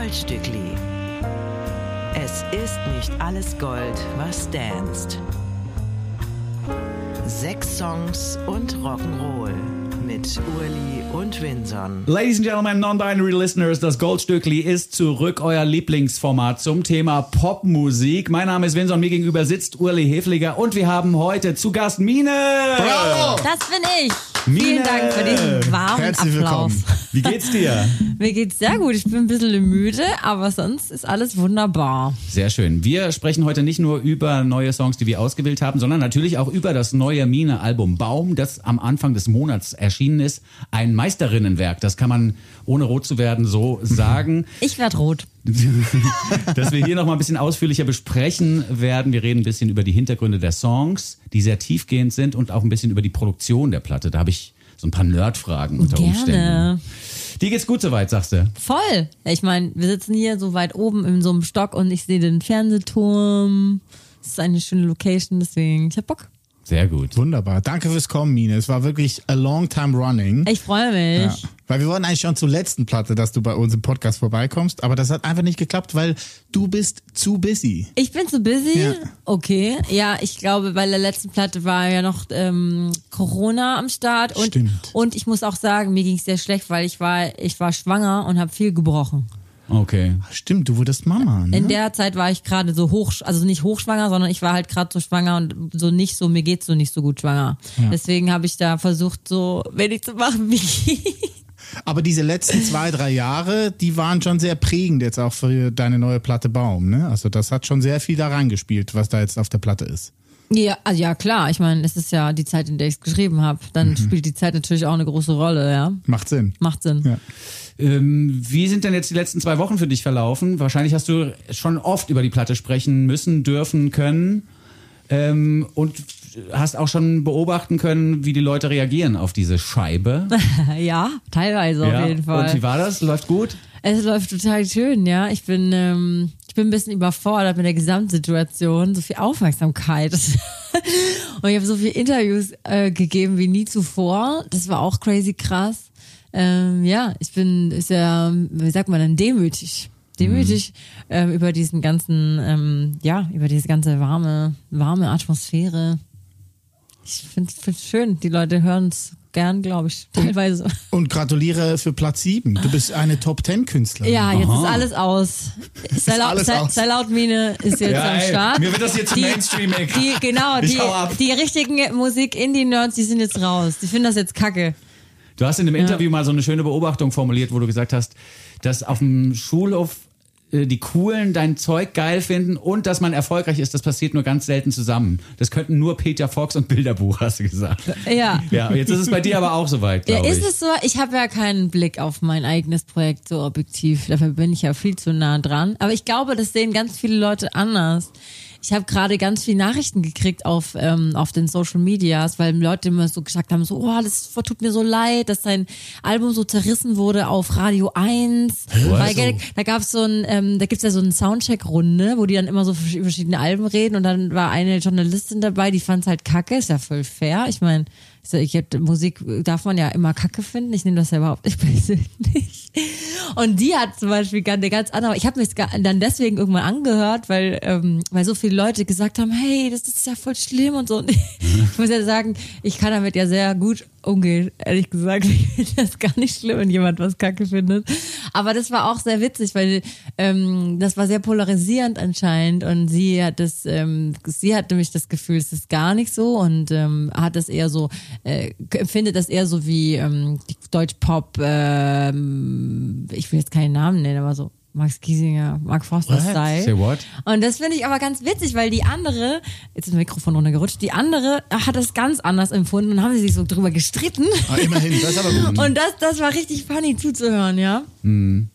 Goldstückli. Es ist nicht alles Gold, was danst. Sechs Songs und Rock'n'Roll mit Urli und Winson. Ladies and Gentlemen, Non-Binary Listeners, das Goldstückli ist zurück, euer Lieblingsformat zum Thema Popmusik. Mein Name ist Winson, mir gegenüber sitzt Urli Hefliger und wir haben heute zu Gast Mine. Bravo! Das bin ich. Mine. Vielen Dank für diesen warmen Herzlich Applaus. Willkommen. Wie geht's dir? Mir geht's sehr gut. Ich bin ein bisschen müde, aber sonst ist alles wunderbar. Sehr schön. Wir sprechen heute nicht nur über neue Songs, die wir ausgewählt haben, sondern natürlich auch über das neue Mine-Album Baum, das am Anfang des Monats erschienen ist. Ein Meisterinnenwerk. Das kann man, ohne rot zu werden, so sagen. Ich werde rot. dass wir hier noch mal ein bisschen ausführlicher besprechen werden. Wir reden ein bisschen über die Hintergründe der Songs, die sehr tiefgehend sind und auch ein bisschen über die Produktion der Platte. Da habe ich so ein paar Nerdfragen unter Gerne. Umständen. Dir geht's gut soweit, sagst du? Voll. Ich meine, wir sitzen hier so weit oben in so einem Stock und ich sehe den Fernsehturm. Es ist eine schöne Location, deswegen ich hab Bock. Sehr gut. Wunderbar. Danke fürs Kommen, Mine. Es war wirklich a long time running. Ich freue mich. Ja. Weil wir wollten eigentlich schon zur letzten Platte, dass du bei uns im Podcast vorbeikommst, aber das hat einfach nicht geklappt, weil du bist zu busy. Ich bin zu busy? Ja. Okay. Ja, ich glaube, bei der letzten Platte war ja noch ähm, Corona am Start. Und, Stimmt. Und ich muss auch sagen, mir ging es sehr schlecht, weil ich war, ich war schwanger und habe viel gebrochen. Okay. Stimmt, du wurdest Mama. Ne? In der Zeit war ich gerade so hoch, also nicht hochschwanger, sondern ich war halt gerade so schwanger und so nicht so, mir geht's so nicht so gut schwanger. Ja. Deswegen habe ich da versucht, so wenig zu machen wie Aber diese letzten zwei, drei Jahre, die waren schon sehr prägend jetzt auch für deine neue Platte Baum, ne? Also das hat schon sehr viel da reingespielt, was da jetzt auf der Platte ist. Ja, also ja klar. Ich meine, es ist ja die Zeit, in der ich es geschrieben habe. Dann mhm. spielt die Zeit natürlich auch eine große Rolle, ja. Macht Sinn. Macht Sinn. Ja. Ähm, wie sind denn jetzt die letzten zwei Wochen für dich verlaufen? Wahrscheinlich hast du schon oft über die Platte sprechen müssen, dürfen, können. Ähm, und hast auch schon beobachten können, wie die Leute reagieren auf diese Scheibe. ja, teilweise ja. auf jeden Fall. Und wie war das? Läuft gut? Es läuft total schön, ja. Ich bin, ähm, bin ein bisschen überfordert mit der Gesamtsituation, so viel Aufmerksamkeit. und ich habe so viele Interviews äh, gegeben wie nie zuvor. Das war auch crazy krass ähm, ja, ich bin sehr, wie sagt man dann, demütig. Demütig mhm. ähm, über diesen ganzen, ähm, ja, über diese ganze warme, warme Atmosphäre. Ich finde es schön, die Leute hören es gern, glaube ich, teilweise. Und, und, gratuliere für Platz 7. Du bist eine Top 10 Künstlerin. Ja, jetzt Aha. ist alles aus. Sellout-Mine ist jetzt ja, am Start. mir wird das jetzt die, Mainstream, ey. Die, genau, die, die richtigen Musik-Indie-Nerds, die sind jetzt raus. Die finden das jetzt kacke. Du hast in dem ja. Interview mal so eine schöne Beobachtung formuliert, wo du gesagt hast, dass auf dem Schulhof die Coolen dein Zeug geil finden und dass man erfolgreich ist, das passiert nur ganz selten zusammen. Das könnten nur Peter Fox und Bilderbuch, hast du gesagt. Ja. Ja, jetzt ist es bei dir aber auch soweit. Ja, ist ich. es so? Ich habe ja keinen Blick auf mein eigenes Projekt so objektiv. Dafür bin ich ja viel zu nah dran. Aber ich glaube, das sehen ganz viele Leute anders. Ich habe gerade ganz viele Nachrichten gekriegt auf, ähm, auf den Social Medias, weil Leute immer so gesagt haben, so, oh, das tut mir so leid, dass dein Album so zerrissen wurde auf Radio 1. Weil, so. da gab's so ein, ähm, da gibt's ja so eine Soundcheck-Runde, wo die dann immer so über verschiedene Alben reden und dann war eine Journalistin dabei, die fand's halt kacke, ist ja voll fair. Ich meine, ich hab, Musik darf man ja immer kacke finden. Ich nehme das ja überhaupt nicht persönlich. Und die hat zum Beispiel eine ganz andere. Ich habe mir dann deswegen irgendwann angehört, weil, ähm, weil so viele Leute gesagt haben, hey, das ist ja voll schlimm und so. Und ich muss ja sagen, ich kann damit ja sehr gut umgehen. Ehrlich gesagt, ich finde das gar nicht schlimm, wenn jemand was kacke findet. Aber das war auch sehr witzig, weil ähm, das war sehr polarisierend anscheinend. Und sie hat das, ähm, sie hat nämlich das Gefühl, es ist gar nicht so und ähm, hat das eher so äh, empfindet das eher so wie ähm, Deutsch-Pop, äh, ich will jetzt keinen Namen nennen, aber so Max Giesinger, Mark Foster Style. Say what? Und das finde ich aber ganz witzig, weil die andere, jetzt ist das Mikrofon runtergerutscht, die andere hat das ganz anders empfunden und haben sie sich so drüber gestritten. Ah, immerhin, das ist aber gut. Und das, das war richtig funny zuzuhören, ja. Mhm.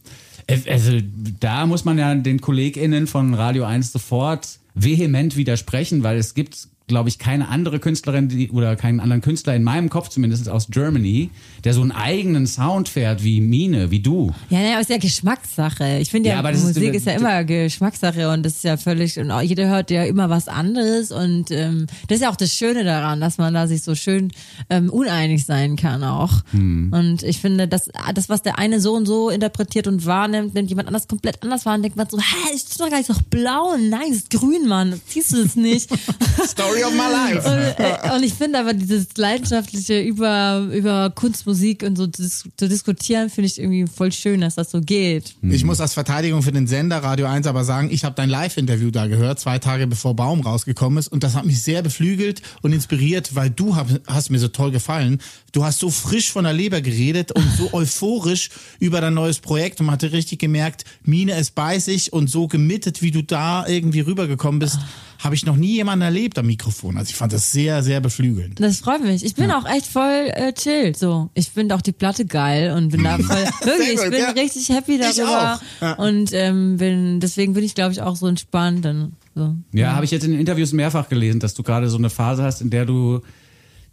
Also da muss man ja den KollegInnen von Radio 1 sofort vehement widersprechen, weil es gibt glaube ich, keine andere Künstlerin die, oder keinen anderen Künstler in meinem Kopf zumindest aus Germany, der so einen eigenen Sound fährt wie Mine, wie du. Ja, naja, ist ja Geschmackssache. Ich finde ja, Ja, aber das ist- Musik ist, ja immer Geschmackssache und das ist ja völlig, und jeder hört ja immer was anderes und ähm, das ist ja auch das Schöne daran, dass man da sich so schön ähm, uneinig sein kann auch. Hm. Und ich finde, dass das, was der eine so und so interpretiert und wahrnimmt, nimmt jemand anders komplett anders wahr und denkt man so, hä, ist doch gar nicht doch blau. Nein, das ist grün, Mann. Siehst du das nicht? Story of my life. Und, äh, und ich finde aber dieses leidenschaftliche über, über Kunst, Musik und so dis zu diskutieren, finde ich irgendwie voll schön, dass das so geht. Ich muss als Verteidigung für den Sender Radio 1 aber sagen, ich habe dein Live-Interview da gehört, zwei Tage bevor Baum rausgekommen ist. Und das hat mich sehr beflügelt und inspiriert, weil du hab, hast mir so toll gefallen. Du hast so frisch von der Leber geredet und so euphorisch über dein neues Projekt. Und man hatte richtig gemerkt, Mine ist bei sich und so gemittet, wie du da irgendwie rübergekommen bist, habe ich noch nie jemanden erlebt am Mikrofon. Also ich fand das sehr, sehr beflügelnd. Das freut mich. Ich bin auch echt voll äh, chill. So, ich finde auch die Platte geil und bin da voll wirklich. ich bin ja. richtig happy Ich darüber auch. Ja. und ähm, bin deswegen bin ich glaube ich auch so entspannt. Dann, so. Ja, habe ich jetzt in den Interviews mehrfach gelesen, dass du gerade so eine Phase hast, in der du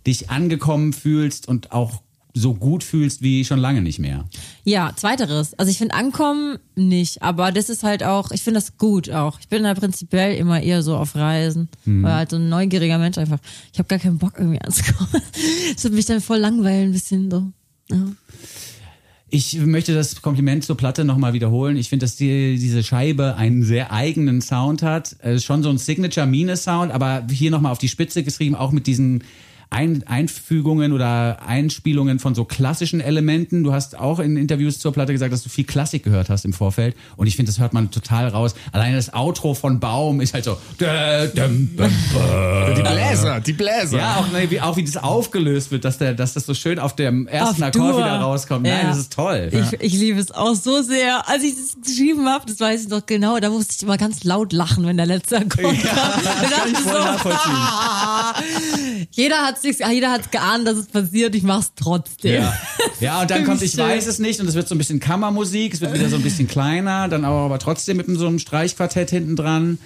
dich angekommen fühlst und auch so gut fühlst wie schon lange nicht mehr. Ja, zweiteres. Also ich finde Ankommen nicht, aber das ist halt auch, ich finde das gut auch. Ich bin da prinzipiell immer eher so auf Reisen, Mhm. weil halt so ein neugieriger Mensch einfach. Ich habe gar keinen Bock irgendwie anzukommen. Das wird mich dann voll langweilen, ein bisschen so. Ja. Ich möchte das Kompliment zur Platte nochmal wiederholen. Ich finde, dass die, diese Scheibe einen sehr eigenen Sound hat. Äh, schon so ein Signature-Mine-Sound, aber hier nochmal auf die Spitze geschrieben, auch mit diesen ein Einfügungen oder Einspielungen von so klassischen Elementen. Du hast auch in Interviews zur Platte gesagt, dass du viel Klassik gehört hast im Vorfeld. Und ich finde, das hört man total raus. Alleine das Outro von Baum ist halt so. Die Bläser, die Bläser. Ja, auch, ne, wie, auch wie das aufgelöst wird, dass, der, dass das so schön auf dem ersten Auf Akkord Dur. wieder rauskommt. Nein, Ja. das ist toll. Ich, ich liebe es auch so sehr. Als ich das geschrieben habe, das weiß ich noch genau, da musste ich immer ganz laut lachen, wenn der letzte Akkord kam. Da dachte ich voll nachvollziehen. jeder hat jeder hat's geahnt, dass es passiert, ich mach's trotzdem. Ja. ja, und dann kommt Ich schön. weiß es nicht und es wird so ein bisschen Kammermusik, es wird wieder so ein bisschen kleiner, dann aber, aber trotzdem mit so einem Streichquartett hinten dran.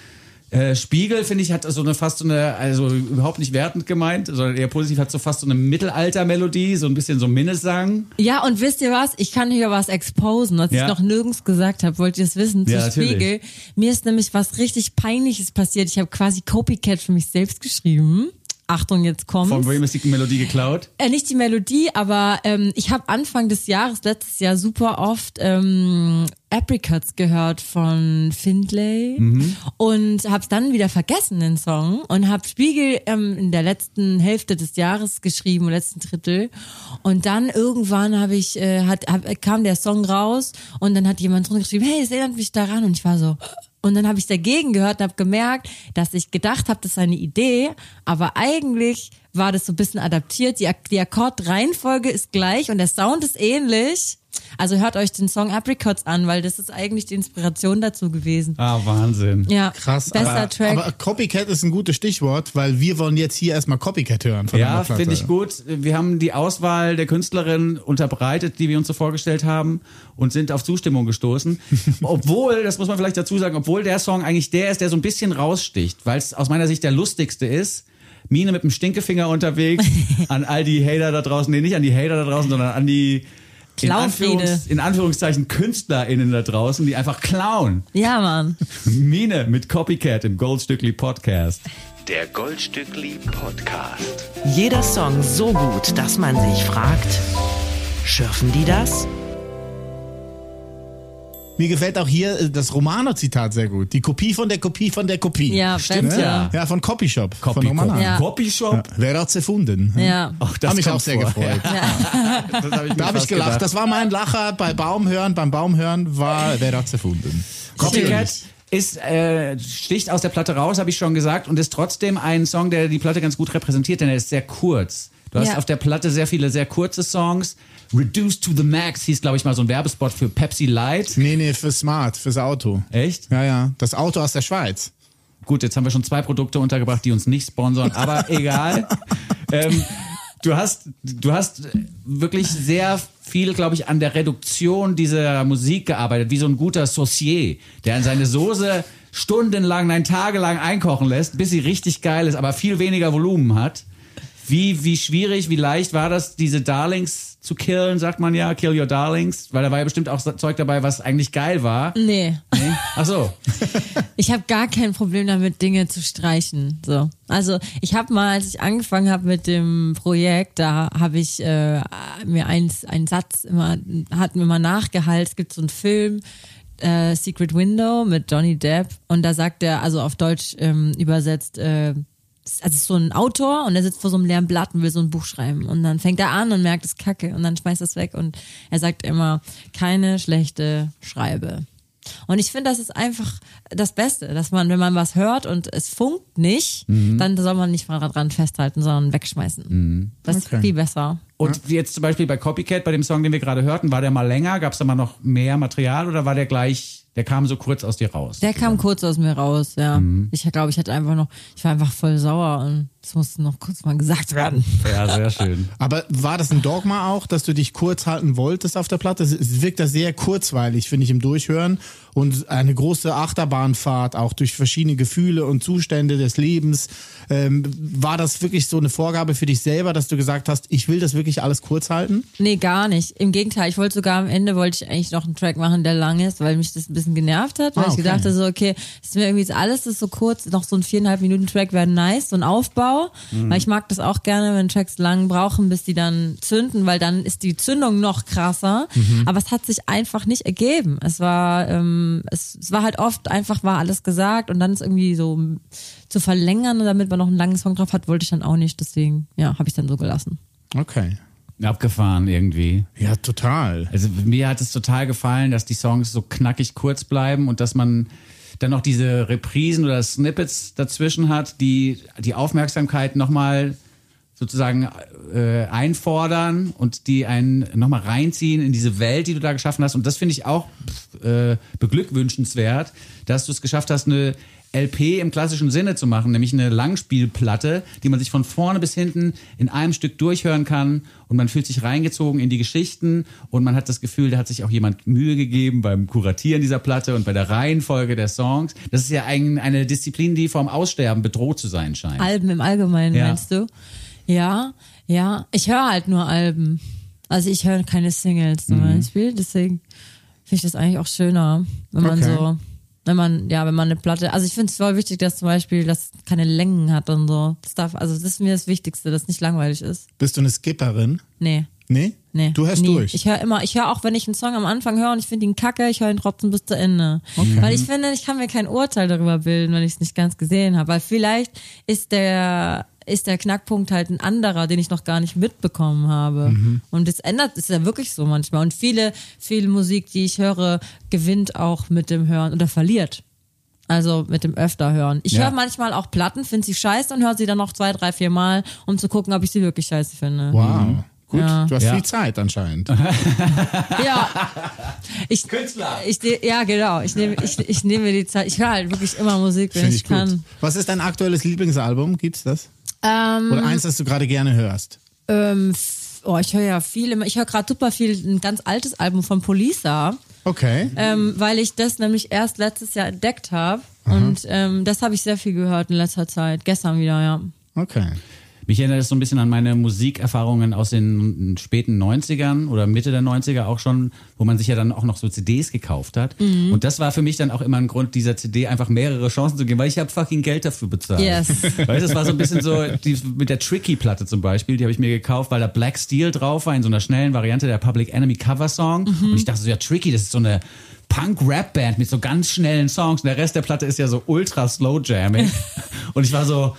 Äh, Spiegel, finde ich, hat so eine fast so eine, also überhaupt nicht wertend gemeint, sondern eher positiv, hat so fast so eine Mittelalter-Melodie, so ein bisschen so Minnesang. Ja, und wisst ihr was? Ich kann hier was exposen, was Ja. ich noch nirgends gesagt habe. Wollt ihr es wissen? Zu Ja. Spiegel. Mir ist nämlich was richtig Peinliches passiert. Ich habe quasi Copycat für mich selbst geschrieben. Achtung, jetzt kommt's. Von wem ist die Melodie geklaut? Äh, nicht die Melodie, aber ähm, ich habe Anfang des Jahres, letztes Jahr, super oft ähm, Apricots gehört von Findlay und habe dann wieder vergessen, den Song, und habe Spiegel ähm, in der letzten Hälfte des Jahres geschrieben, im letzten Drittel. Und dann irgendwann habe ich, äh, hat, hab, kam der Song raus und dann hat jemand drunter geschrieben, hey, es erinnert mich daran. Und ich war so, und dann habe ich dagegen gehört und habe gemerkt, dass ich gedacht habe, das ist eine Idee, aber eigentlich war das so ein bisschen adaptiert. Die, die Akkordreihenfolge ist gleich und der Sound ist ähnlich. Also hört euch den Song Apricots an, weil das ist eigentlich die Inspiration dazu gewesen. Ah, Wahnsinn. Ja, Krass. Besser aber, Track. aber Copycat ist ein gutes Stichwort, weil wir wollen jetzt hier erstmal Copycat hören von Ja, finde ich gut. Wir haben die Auswahl der Künstlerin unterbreitet, die wir uns so vorgestellt haben und sind auf Zustimmung gestoßen. obwohl, das muss man vielleicht dazu sagen, obwohl der Song eigentlich der ist, der so ein bisschen raussticht, weil es aus meiner Sicht der lustigste ist. Mine mit dem Stinkefinger unterwegs an all die Hater da draußen, nee, nicht an die Hater da draußen, sondern an die in. Anführungs, in Anführungszeichen KünstlerInnen da draußen, die einfach klauen. Ja, Mann. Mine mit Copycat im Goldstückli Podcast. Der Goldstückli Podcast. Jeder Song so gut, dass man sich fragt, schürfen die das? Mir gefällt auch hier äh, das Romano-Zitat sehr gut. Die Kopie von der Kopie von der Kopie. Ja, Stimmt, besser. ja. Ja, von Copyshop. Copy, von Romano. Ja. Copyshop. Ja. Wer hat's erfunden? Ja. Ach, das Hab mich auch sehr vor. gefreut. Ja. Das hab ich Da habe ich gelacht. gedacht. Das war mein Lacher bei Baumhören. Beim Baumhören war Wer hat's erfunden? Copycat ist, äh, sticht aus der Platte raus, habe ich schon gesagt, und ist trotzdem ein Song, der die Platte ganz gut repräsentiert, denn er ist sehr kurz. Du hast auf der Platte sehr viele sehr kurze Songs. Reduced to the Max hieß, glaube ich, mal so ein Werbespot für Pepsi Light. Nee, nee, für Smart, fürs Auto. Echt? Ja, ja. Das Auto aus der Schweiz. Gut, jetzt haben wir schon zwei Produkte untergebracht, die uns nicht sponsern, aber egal. ähm, du hast, du hast wirklich sehr viel, glaube ich, an der Reduktion dieser Musik gearbeitet, wie so ein guter Saucier, der in seine Soße stundenlang, nein, tagelang einkochen lässt, bis sie richtig geil ist, aber viel weniger Volumen hat. Wie, wie schwierig, wie leicht war das, diese Darlings zu killen, sagt man ja, kill your Darlings, weil da war ja bestimmt auch Zeug dabei, was eigentlich geil war. Nee. Nee? Ach so. Ich habe gar kein Problem damit, Dinge zu streichen. So, also ich habe mal, als ich angefangen habe mit dem Projekt, da habe ich äh, mir eins, einen Satz immer, hat mir mal nachgehalten. Es gibt so einen Film. Äh, Secret Window mit Johnny Depp und da sagt er, also auf Deutsch ähm, übersetzt, äh, also so ein Autor und er sitzt vor so einem leeren Blatt und will so ein Buch schreiben und dann fängt er an und merkt, es ist kacke und dann schmeißt er es weg und er sagt immer, keine schlechte Schreibe. Und ich finde, das ist einfach das Beste, dass man, wenn man was hört und es funkt nicht, dann soll man nicht mal dran festhalten, sondern wegschmeißen. Das ist Okay. viel besser. Und jetzt zum Beispiel bei Copycat, bei dem Song, den wir gerade hörten, war der mal länger? Gab es da mal noch mehr Material oder war der gleich, der kam so kurz aus dir raus? Der kam kurz aus mir raus, ja. Ich glaube, ich hatte einfach noch, ich war einfach voll sauer und das musste noch kurz mal gesagt werden. ja, sehr schön. Aber war das ein Dogma auch, dass du dich kurz halten wolltest auf der Platte? Es- wirkt da sehr kurzweilig, finde ich, im Durchhören. Und eine große Achterbahnfahrt, auch durch verschiedene Gefühle und Zustände des Lebens. Ähm, war das wirklich so eine Vorgabe für dich selber, dass du gesagt hast, ich will das wirklich alles kurz halten? Nee, gar nicht. Im Gegenteil, ich wollte sogar am Ende wollte ich eigentlich noch einen Track machen, der lang ist, weil mich das ein bisschen genervt hat, weil Ah, ich okay. gedacht habe, so, okay, ist mir irgendwie jetzt alles ist so kurz, noch so ein viereinhalb Minuten Track wäre nice, so ein Aufbau, weil ich mag das auch gerne, wenn Tracks lang brauchen, bis die dann zünden, weil dann ist die Zündung noch krasser, aber es hat sich einfach nicht ergeben. Es war, ähm, es, es war halt oft einfach war alles gesagt und dann ist irgendwie so zu verlängern, damit man noch einen langen Song drauf hat, wollte ich dann auch nicht, deswegen, ja, habe ich dann so gelassen. Okay. Abgefahren irgendwie. Ja, total. Also mir hat es total gefallen, dass die Songs so knackig kurz bleiben und dass man dann noch diese Reprisen oder Snippets dazwischen hat, die die Aufmerksamkeit nochmal sozusagen äh, einfordern und die einen nochmal reinziehen in diese Welt, die du da geschaffen hast. Und das finde ich auch äh, beglückwünschenswert, dass du es geschafft hast, eine LP im klassischen Sinne zu machen, nämlich eine Langspielplatte, die man sich von vorne bis hinten in einem Stück durchhören kann und man fühlt sich reingezogen in die Geschichten und man hat das Gefühl, da hat sich auch jemand Mühe gegeben beim Kuratieren dieser Platte und bei der Reihenfolge der Songs. Das ist ja ein, eine Disziplin, die vom Aussterben bedroht zu sein scheint. Alben im Allgemeinen, Ja. meinst du? Ja, ja. Ich höre halt nur Alben. Also ich höre keine Singles zum Beispiel. Deswegen finde ich das eigentlich auch schöner, wenn man Okay. so, wenn man, ja, wenn man eine Platte, also ich finde es voll wichtig, dass zum Beispiel das keine Längen hat und so. Das darf, also das ist mir das Wichtigste, dass es nicht langweilig ist. Bist du eine Skipperin? Nee. Nee? Nee. Du hörst nie. durch. Ich höre immer, ich höre auch, wenn ich einen Song am Anfang höre und ich finde ihn kacke, ich höre ihn trotzdem bis zu Ende. Weil ich finde, ich kann mir kein Urteil darüber bilden, wenn ich es nicht ganz gesehen habe. Weil vielleicht ist der, ist der Knackpunkt halt ein anderer, den ich noch gar nicht mitbekommen habe. Und das ändert, ist ja wirklich so manchmal. Und viele, viel Musik, die ich höre, gewinnt auch mit dem Hören oder verliert. Also mit dem öfter hören. Ich Ja. höre manchmal auch Platten, finde sie scheiße und höre sie dann noch zwei, drei, vier Mal, um zu gucken, ob ich sie wirklich scheiße finde. Wow. Gut, Ja. du hast Ja. viel Zeit anscheinend. Ja. Ich, Künstler. Ich, ja, genau. Ich nehme, ich, ich nehme mir die Zeit. Ich höre halt wirklich immer Musik, wenn Finde ich, ich gut. kann. Was ist dein aktuelles Lieblingsalbum? Gibt's das? Ähm, Oder eins, das du gerade gerne hörst? ähm, oh, ich höre ja viel. immer- Ich höre gerade super viel ein ganz altes Album von Polisa, Okay. ähm, weil ich das nämlich erst letztes Jahr entdeckt habe. Und ähm, das habe ich sehr viel gehört in letzter Zeit. Gestern wieder, ja. Okay. Mich erinnert das so ein bisschen an meine Musikerfahrungen aus den späten 90ern oder Mitte der 90er auch schon, wo man sich ja dann auch noch so CDs gekauft hat. Mhm. Und das war für mich dann auch immer ein Grund, dieser CD einfach mehrere Chancen zu geben, weil ich habe fucking Geld dafür bezahlt. Yes. Weißt du, das war so ein bisschen so, die, mit der Tricky-Platte zum Beispiel, die habe ich mir gekauft, weil da Black Steel drauf war, in so einer schnellen Variante der Public Enemy Cover-Song. Mhm. Und ich dachte so, ja, Tricky, das ist so eine Punk-Rap-Band mit so ganz schnellen Songs. Und der Rest der Platte ist ja so ultra slow jamming. Und ich war so,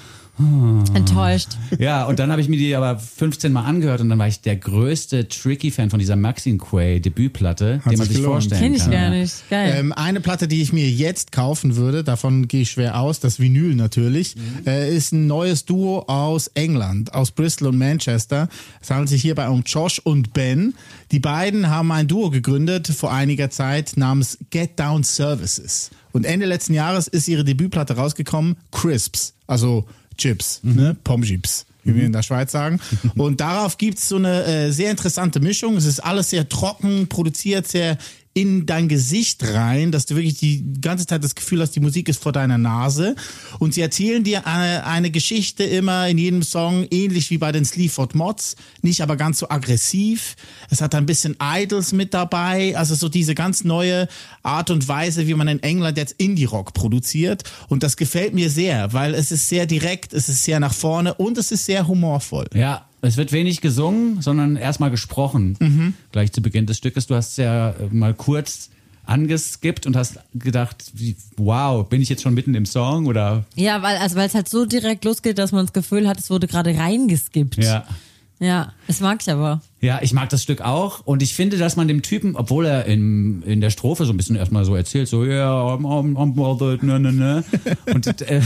Enttäuscht. ja, und dann habe ich mir die aber 15 Mal angehört und dann war ich der größte Tricky-Fan von dieser Maxine Quay Debütplatte, den man sich gelohnt. vorstellen Kenn ich kann. gar nicht. Geil. Ähm, eine Platte, die ich mir jetzt kaufen würde, davon gehe ich schwer aus, das Vinyl natürlich, äh, ist ein neues Duo aus England, aus Bristol und Manchester. Es handelt sich hierbei um Josh und Ben. Die beiden haben ein Duo gegründet vor einiger Zeit namens Get Down Services. Und Ende letzten Jahres ist ihre Debütplatte rausgekommen, Crisps. Also Chips, ne? Pommes-Chips, wie wir in der Schweiz sagen. Und darauf gibt's so eine äh, sehr interessante Mischung. Es ist alles sehr trocken, produziert sehr in dein Gesicht rein, dass du wirklich die ganze Zeit das Gefühl hast, die Musik ist vor deiner Nase. Und sie erzählen dir eine, eine Geschichte immer in jedem Song, ähnlich wie bei den Sleaford Mods, nicht aber ganz so aggressiv. Es hat ein bisschen Idols mit dabei, also so diese ganz neue Art und Weise, wie man in England jetzt Indie-Rock produziert. Und das gefällt mir sehr, weil es ist sehr direkt, es ist sehr nach vorne und es ist sehr humorvoll. Ja, es wird wenig gesungen, sondern erstmal gesprochen. Gleich zu Beginn des Stückes. Du hast ja äh, mal kurz angeskippt und hast gedacht, wie, wow, bin ich jetzt schon mitten im Song oder Ja, weil also weil es halt so direkt losgeht, dass man das Gefühl hat, es wurde gerade reingeskippt. ja. Ja, das mag ich aber. Ja, ich mag das Stück auch und ich finde, dass man dem Typen, obwohl er in, in der Strophe so ein bisschen erstmal so erzählt, so, ja, I'm, I'm, I'm bothered, ne, ne, ne. Und äh,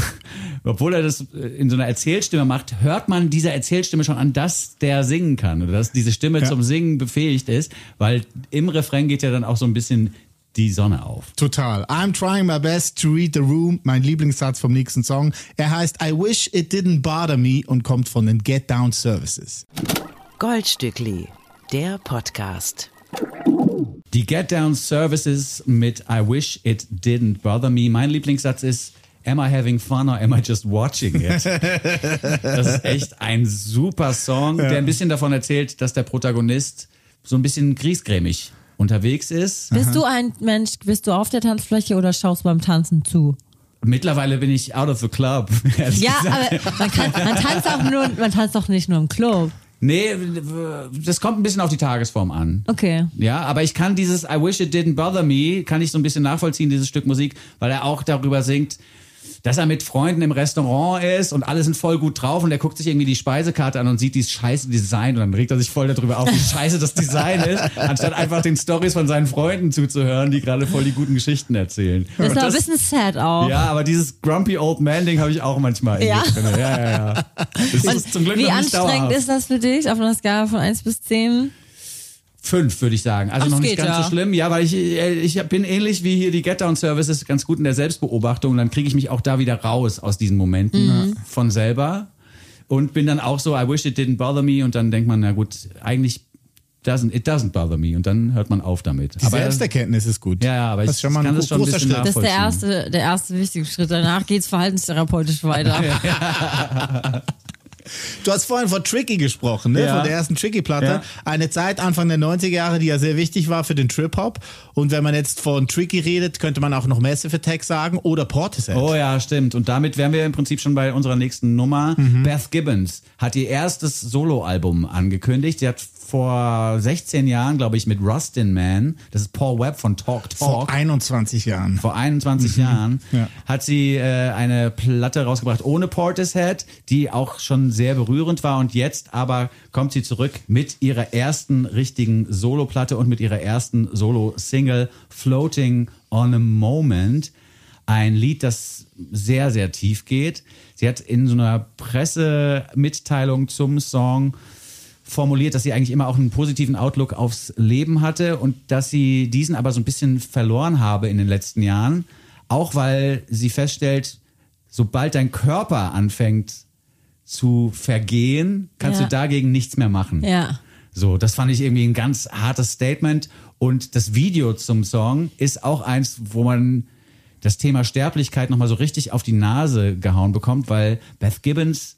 obwohl er das in so einer Erzählstimme macht, hört man dieser Erzählstimme schon an, dass der singen kann oder dass diese Stimme Ja. zum Singen befähigt ist, weil im Refrain geht ja dann auch so ein bisschen die Sonne auf. Total. I'm trying my best to read the room. Mein Lieblingssatz vom nächsten Song. Er heißt I wish it didn't bother me und kommt von den Get Down Services. Goldstückli, der Podcast. Die Get Down Services mit I wish it didn't bother me. Mein Lieblingssatz ist Am I having fun or am I just watching it? Das ist echt ein super Song, der ein bisschen davon erzählt, dass der Protagonist so ein bisschen griesgrämig unterwegs ist. Bist du ein Mensch, bist du auf der Tanzfläche oder schaust beim Tanzen zu? Mittlerweile bin ich out of the club. Ja, gesagt. aber man, kann, man tanzt auch nur, man tanzt auch nicht nur im Club. Nee, das kommt ein bisschen auf die Tagesform an. Okay. Ja, aber ich kann dieses I wish it didn't bother me, kann ich so ein bisschen nachvollziehen, dieses Stück Musik, weil er auch darüber singt, dass er mit Freunden im Restaurant ist und alle sind voll gut drauf und er guckt sich irgendwie die Speisekarte an und sieht dieses scheiße Design und dann regt er sich voll darüber auf, wie scheiße das Design ist, anstatt einfach den Stories von seinen Freunden zuzuhören, die gerade voll die guten Geschichten erzählen. Das ist aber ein bisschen sad auch. ja, aber dieses Grumpy Old Man Ding habe ich auch manchmal Ja. drin. Ja, ja, ja. Das ist zum Glück Wie anstrengend dauerhaft. ist das für dich auf einer Skala von 1 bis 10? Fünf, würde ich sagen. Also Ach, noch es nicht geht ganz ja. so schlimm. Ja, weil ich, äh, ich bin ähnlich wie hier die Get Down Services ganz gut in der Selbstbeobachtung. Dann kriege ich mich auch da wieder raus aus diesen Momenten Mhm. von selber. Und bin dann auch so, I wish it didn't bother me. Und dann denkt man, na gut, eigentlich doesn't, it doesn't bother me. Und dann hört man auf damit. Die Selbsterkenntnis ist gut. Ja, ja, aber das ich ist schon mal kann ein das schon ein großer bisschen Schritt. Das ist der erste, der erste wichtige Schritt. Danach geht's verhaltenstherapeutisch weiter. Du hast vorhin von Tricky gesprochen, ne? Ja. von der ersten Tricky-Platte. Ja. Eine Zeit Anfang der 90er Jahre, die ja sehr wichtig war für den Trip-Hop. Und wenn man jetzt von Tricky redet, könnte man auch noch Massive Attack sagen oder Portishead. Oh ja, stimmt. Und damit wären wir im Prinzip schon bei unserer nächsten Nummer. Mhm. Beth Gibbons hat ihr erstes Soloalbum angekündigt. Sie hat vor 16 Jahren, glaube ich, mit Rustin Man, das ist Paul Webb von Talk Vor Talk, 21 Jahren. vor 21 Jahren, Ja. hat sie äh, eine Platte rausgebracht ohne Portishead, die auch schon sehr berührend war. Und jetzt aber kommt sie zurück mit ihrer ersten richtigen Soloplatte und mit ihrer ersten Solo-Single Floating on a Moment. Ein Lied, das sehr, sehr tief geht. Sie hat in so einer Pressemitteilung zum Song formuliert, dass sie eigentlich immer auch einen positiven Outlook aufs Leben hatte und dass sie diesen aber so ein bisschen verloren habe in den letzten Jahren. Auch weil sie feststellt, sobald dein Körper anfängt zu vergehen, kannst Ja. du dagegen nichts mehr machen. Ja. So, das fand ich irgendwie ein ganz hartes Statement. Und das Video zum Song ist auch eins, wo man das Thema Sterblichkeit nochmal so richtig auf die Nase gehauen bekommt, weil Beth Gibbons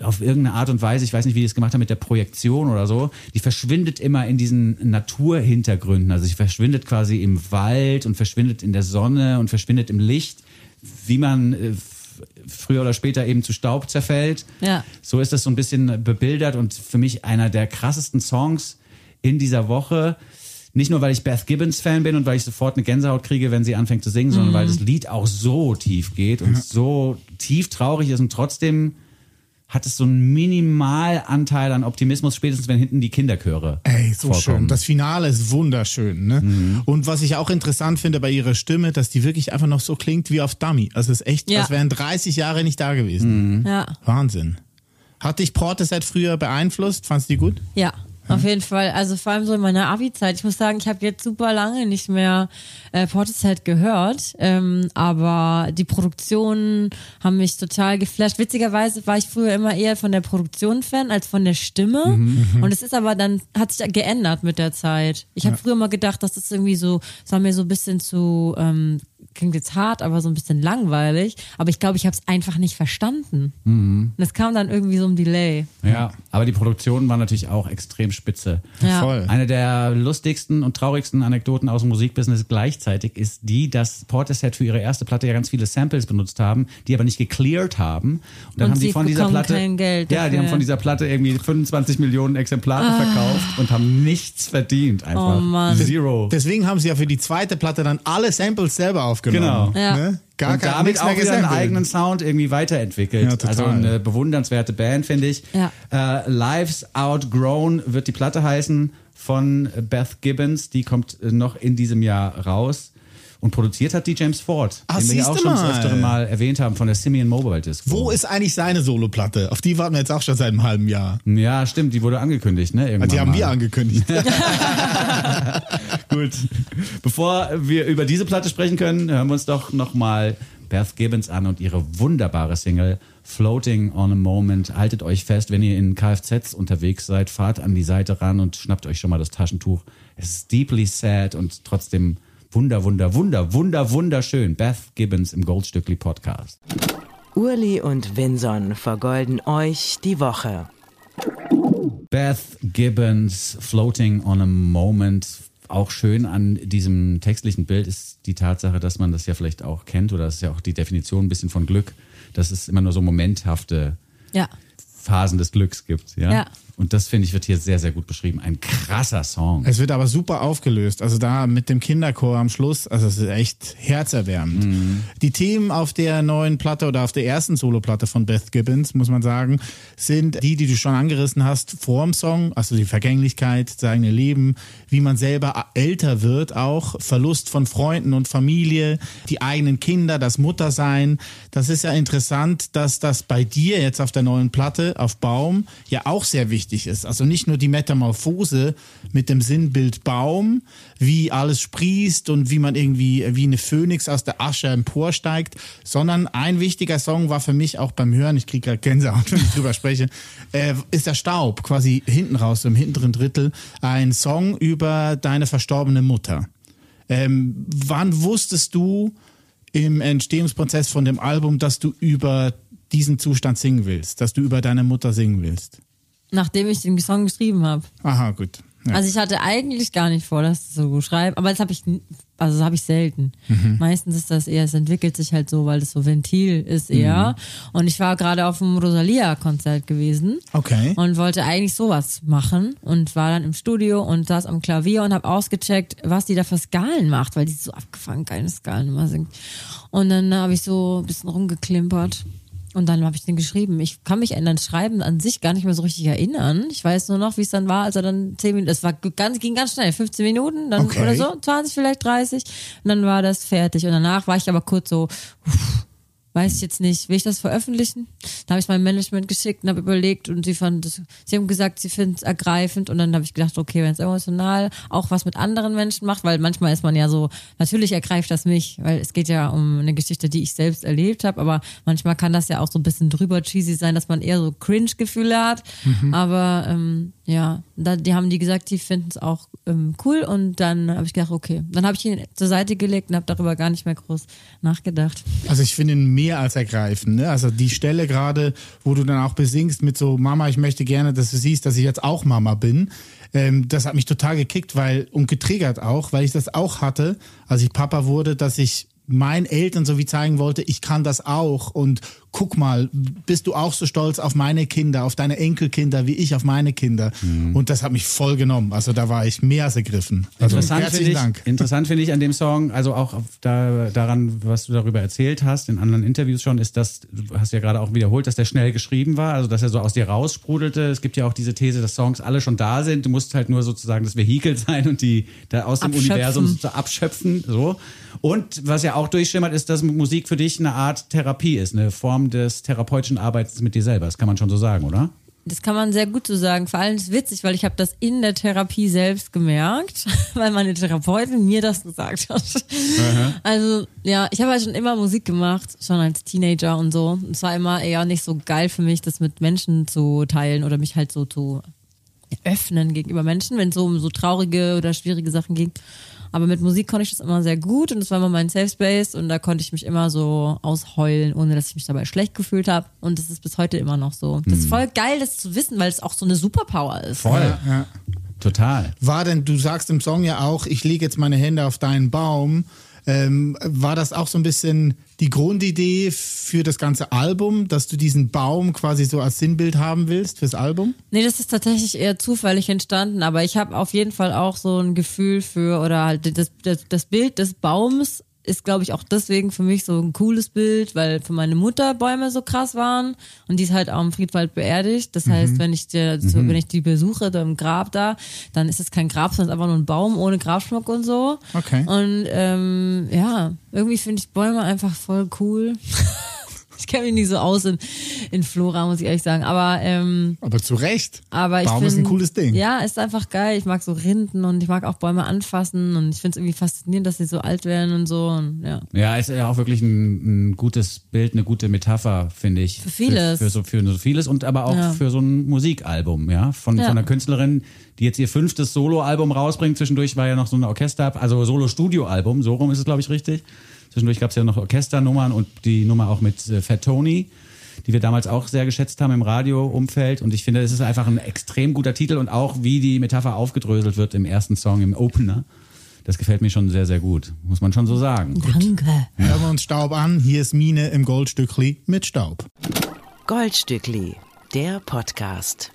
auf irgendeine Art und Weise, ich weiß nicht, wie die es gemacht haben mit der Projektion oder so, die verschwindet immer in diesen Naturhintergründen. Also sie verschwindet quasi im Wald und verschwindet in der Sonne und verschwindet im Licht, wie man äh, früher oder später eben zu Staub zerfällt. Ja. So ist das so ein bisschen bebildert und für mich einer der krassesten Songs in dieser Woche. Nicht nur, weil ich Beth Gibbons Fan bin und weil ich sofort eine Gänsehaut kriege, wenn sie anfängt zu singen, sondern weil das Lied auch so tief geht und so tief traurig ist und trotzdem hat es so einen Minimalanteil an Optimismus, spätestens wenn hinten die Kinderchöre Ey, so vorkommen. schön. Das Finale ist wunderschön. Ne? Mhm. Und was ich auch interessant finde bei ihrer Stimme, dass die wirklich einfach noch so klingt wie auf Dummy. Also es ist echt, Ja. als wären 30 Jahre nicht da gewesen. Mhm. Ja. Wahnsinn. Hat dich Portishead früher beeinflusst? Fandst du die gut? Ja. Auf jeden Fall. Also vor allem so in meiner Abi-Zeit. Ich muss sagen, ich habe jetzt super lange nicht mehr äh, Portishead gehört, ähm, aber die Produktionen haben mich total geflasht. Witzigerweise war ich früher immer eher von der Produktion Fan als von der Stimme. Und es ist aber dann, hat sich geändert mit der Zeit. Ich habe früher mal gedacht, dass das irgendwie so, es war mir so ein bisschen zu, ähm, klingt jetzt hart, aber so ein bisschen langweilig. Aber ich glaube, ich habe es einfach nicht verstanden. Und es kam dann irgendwie so ein Delay. Ja, aber die Produktion war natürlich auch extrem spitze. Ja. Voll. Eine der lustigsten und traurigsten Anekdoten aus dem Musikbusiness gleichzeitig ist die, dass Portishead für ihre erste Platte ja ganz viele Samples benutzt haben, die aber nicht gecleared haben. Und dann Und haben sie von dieser Platte, kein Geld ja, die haben von dieser Platte irgendwie 25 Millionen Exemplare Ah. verkauft und haben nichts verdient einfach. Oh Mann. Zero. Deswegen haben sie ja für die zweite Platte dann alle Samples selber aufgenommen. Genau. Ja. Ne? Gar und damit nichts mehr auch wieder einen eigenen Sound irgendwie weiterentwickelt. Ja, total. also eine bewundernswerte Band, finde ich. Ja. Äh, Lives Outgrown wird die Platte heißen von Beth Gibbons. Die kommt äh, noch in diesem Jahr raus. Und produziert hat die James Ford, Ach, den wir ja auch schon das mal. öftere Mal erwähnt haben von der Simeon Mobile Disco. Wo ist eigentlich seine Soloplatte? Auf die warten wir jetzt auch schon seit einem halben Jahr. Ja, stimmt, die wurde angekündigt, ne? Irgendwann Die haben mal. wir angekündigt. Gut. Bevor wir über diese Platte sprechen können, hören wir uns doch nochmal Beth Gibbons an und ihre wunderbare Single Floating on a Moment. Haltet euch fest, wenn ihr in Kfz unterwegs seid, fahrt an die Seite ran und schnappt euch schon mal das Taschentuch. Es ist deeply sad und trotzdem wunder, wunder, wunder, wunder, wunderschön. Beth Gibbons im Goldstückli Podcast. Urli und Vinson vergolden euch die Woche. Beth Gibbons Floating on a Moment. Auch schön an diesem textlichen Bild ist die Tatsache, dass man das ja vielleicht auch kennt oder das ist ja auch die Definition ein bisschen von Glück, dass es immer nur so momenthafte Ja. Phasen des Glücks gibt. Ja. Ja. Und das finde ich wird hier sehr, sehr gut beschrieben. Ein krasser Song. Es wird aber super aufgelöst. Also da mit dem Kinderchor am Schluss, also es ist echt herzerwärmend. Mhm. Die Themen auf der neuen Platte oder auf der ersten Soloplatte von Beth Gibbons, muss man sagen, sind die, die du schon angerissen hast vor dem Song, also die Vergänglichkeit, das eigene Leben, wie man selber älter wird auch, Verlust von Freunden und Familie, die eigenen Kinder, das Muttersein. Das ist ja interessant, dass das bei dir jetzt auf der neuen Platte auf Baum ja auch sehr wichtig ist. Also nicht nur die Metamorphose mit dem Sinnbild Baum, wie alles sprießt und wie man irgendwie wie eine Phönix aus der Asche emporsteigt, sondern ein wichtiger Song war für mich auch beim Hören, ich kriege gerade Gänsehaut, wenn ich drüber spreche, äh, ist der Staub, quasi hinten raus, im hinteren Drittel, ein Song über deine verstorbene Mutter. Ähm, wann wusstest du im Entstehungsprozess von dem Album, dass du über diesen Zustand singen willst, dass du über deine Mutter singen willst? Nachdem ich den Song geschrieben habe. Aha, gut. Ja. Also ich hatte eigentlich gar nicht vor, das so schreiben, aber das habe ich, also das habe ich selten. Mhm. Meistens ist das eher, es entwickelt sich halt so, weil es so Ventil ist eher. Mhm. Und ich war gerade auf dem Rosalia-Konzert gewesen. Okay. Und wollte eigentlich sowas machen und war dann im Studio und saß am Klavier und habe ausgecheckt, was die da für Skalen macht, weil die so abgefangen keine Skalen immer singt. Und dann habe ich so ein bisschen rumgeklimpert. Und dann habe ich den geschrieben. Ich kann mich an das Schreiben an sich gar nicht mehr so richtig erinnern. Ich weiß nur noch, wie es dann war, als er dann zehn Minuten, es war ganz, ging ganz schnell, 15 Minuten, dann Okay. oder so, 20, vielleicht 30. Und dann war das fertig. Und danach war ich aber kurz so, uff, weiß ich jetzt nicht, will ich das veröffentlichen? Da habe ich mein Management geschickt und habe überlegt und sie fand das, sie haben gesagt, sie finden es ergreifend und dann habe ich gedacht, okay, wenn es emotional auch was mit anderen Menschen macht, weil manchmal ist man ja so, natürlich ergreift das mich, weil es geht ja um eine Geschichte, die ich selbst erlebt habe, aber manchmal kann das ja auch so ein bisschen drüber cheesy sein, dass man eher so Cringe-Gefühle hat, aber ähm, ja, da, die haben die gesagt, die finden es auch ähm, cool und dann habe ich gedacht, okay, dann habe ich ihn zur Seite gelegt und habe darüber gar nicht mehr groß nachgedacht. Also ich finde ihn mehr als ergreifend. Ne? Also die Stelle gerade, wo du dann auch besingst mit so Mama, ich möchte gerne, dass du siehst, dass ich jetzt auch Mama bin. Ähm, das hat mich total gekickt, weil und getriggert auch, weil ich das auch hatte, als ich Papa wurde, dass ich meinen Eltern so wie zeigen wollte, ich kann das auch und guck mal, bist du auch so stolz auf meine Kinder, auf deine Enkelkinder, wie ich auf meine Kinder? Und das hat mich voll genommen. Also da war ich mehr als ergriffen. Also Interessant herzlichen finde ich, Dank. interessant finde ich an dem Song, also auch auf da, daran, was du darüber erzählt hast, in anderen Interviews schon, ist, dass du hast ja gerade auch wiederholt, dass der schnell geschrieben war, also dass er so aus dir raussprudelte. Es gibt ja auch diese These, dass Songs alle schon da sind. Du musst halt nur sozusagen das Vehikel sein und die da aus dem Abschöpfen. Universum so abschöpfen. So. Und was ja auch durchschimmert, ist, dass Musik für dich eine Art Therapie ist, eine Form des therapeutischen Arbeits mit dir selber. Das kann man schon so sagen, oder? Das kann man sehr gut so sagen. Vor allem ist es witzig, weil ich habe das in der Therapie selbst gemerkt, weil meine Therapeutin mir das gesagt hat. Also ja, ich habe halt schon immer Musik gemacht, schon als Teenager und so. Es war immer eher nicht so geil für mich, das mit Menschen zu teilen oder mich halt so zu öffnen gegenüber Menschen, wenn es so um so traurige oder schwierige Sachen ging. Aber mit Musik konnte ich das immer sehr gut und das war immer mein Safe Space und da konnte ich mich immer so ausheulen, ohne dass ich mich dabei schlecht gefühlt habe. Und das ist bis heute immer noch so. Das ist voll geil, das zu wissen, weil es auch so eine Superpower ist. Voll. Ja. Total. War denn, du sagst im Song ja auch, ich lege jetzt meine Hände auf deinen Baum. Ähm, war das auch so ein bisschen die Grundidee für das ganze Album, dass du diesen Baum quasi so als Sinnbild haben willst fürs Album? Nee, das ist tatsächlich eher zufällig entstanden, aber ich habe auf jeden Fall auch so ein Gefühl für, oder halt das, das, das Bild des Baums ist, glaube ich, auch deswegen für mich so ein cooles Bild, weil für meine Mutter Bäume so krass waren und die ist halt auch im Friedwald beerdigt. Das heißt, wenn ich der, so, wenn ich die besuche, da im Grab da, dann ist es kein Grab, sondern einfach nur ein Baum ohne Grabschmuck und so. Okay. Und ähm, ja, irgendwie finde ich Bäume einfach voll cool. ich kenne mich nicht so aus in, in Flora, muss ich ehrlich sagen. Aber ähm, Aber zu Recht. aber ich Baum find, ist ein cooles Ding. Ja, ist einfach geil. Ich mag so Rinden und ich mag auch Bäume anfassen und ich finde es irgendwie faszinierend, dass sie so alt werden und so. Und, ja. Ja, ist ja auch wirklich ein, ein gutes Bild, eine gute Metapher, finde ich. Für vieles. Für, für, so, für so vieles und aber auch Ja. für so ein Musikalbum, ja. Von, Ja. von einer Künstlerin, die jetzt ihr fünftes Soloalbum rausbringt. Zwischendurch war ja noch so ein Orchester, also Solo-Studio-Album, so rum ist es, glaube ich, richtig. Zwischendurch gab es ja noch Orchesternummern und die Nummer auch mit äh, Fat Tony, die wir damals auch sehr geschätzt haben im Radioumfeld. Und ich finde, es ist einfach ein extrem guter Titel und auch wie die Metapher aufgedröselt wird im ersten Song, im Opener. Das gefällt mir schon sehr, sehr gut. Muss man schon so sagen. Danke. Hören wir uns Staub an. Hier ist Mine im Goldstückli mit Staub. Goldstückli, der Podcast.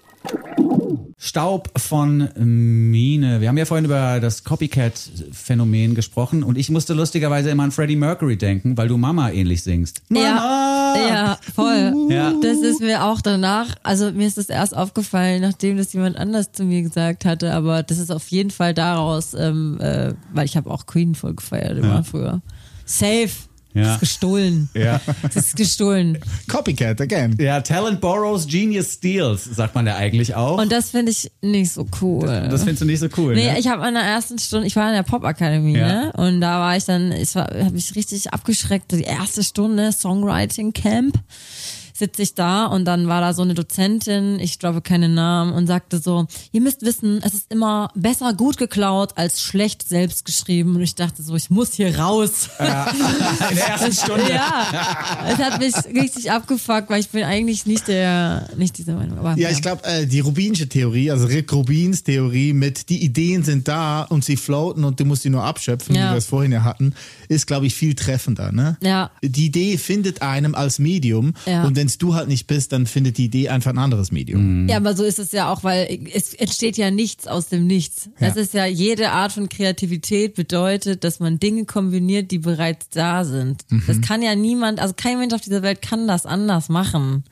Staub von Mine. Wir haben ja vorhin über das Copycat-Phänomen gesprochen und ich musste lustigerweise immer an Freddie Mercury denken, weil du Mama ähnlich singst. Ja, ja, voll. Ja. Das ist mir auch danach, also mir ist das erst aufgefallen, nachdem das jemand anders zu mir gesagt hatte, aber das ist auf jeden Fall daraus, ähm, äh, weil ich habe auch Queen voll gefeiert immer Ja. früher. Safe. Ja. Das ist gestohlen. Ja. Das ist gestohlen. Copycat again. Ja, Talent borrows, Genius steals, sagt man ja eigentlich auch. Und das finde ich nicht so cool. das findest du nicht so cool, Nee, ne? ich habe in der ersten Stunde, ich war in der Popakademie, Ja. ne? Und da war ich dann, ich war, habe mich richtig abgeschreckt. Die erste Stunde Songwriting Camp sitze ich da und dann war da so eine Dozentin, ich glaube keine Namen, und sagte so, ihr müsst wissen, es ist immer besser gut geklaut als schlecht selbst geschrieben. Und ich dachte so, ich muss hier raus. In der ersten Stunde. ja, es hat mich richtig abgefuckt, weil ich bin eigentlich nicht der, nicht dieser Meinung. Aber, Ja, ich glaube, äh, die Rubinsche Theorie, also Rick Rubins Theorie mit die Ideen sind da und sie floaten und du musst sie nur abschöpfen, Ja. wie wir es vorhin ja hatten, ist, glaube ich, viel treffender. Ne? Ja. Die Idee findet einem als Medium Ja. und wenn es du halt nicht bist, dann findet die Idee einfach ein anderes Medium. Ja, aber so ist es ja auch, weil es entsteht ja nichts aus dem Nichts. Ja. Es ist ja jede Art von Kreativität bedeutet, dass man Dinge kombiniert, die bereits da sind. Das kann ja niemand, also kein Mensch auf dieser Welt kann das anders machen.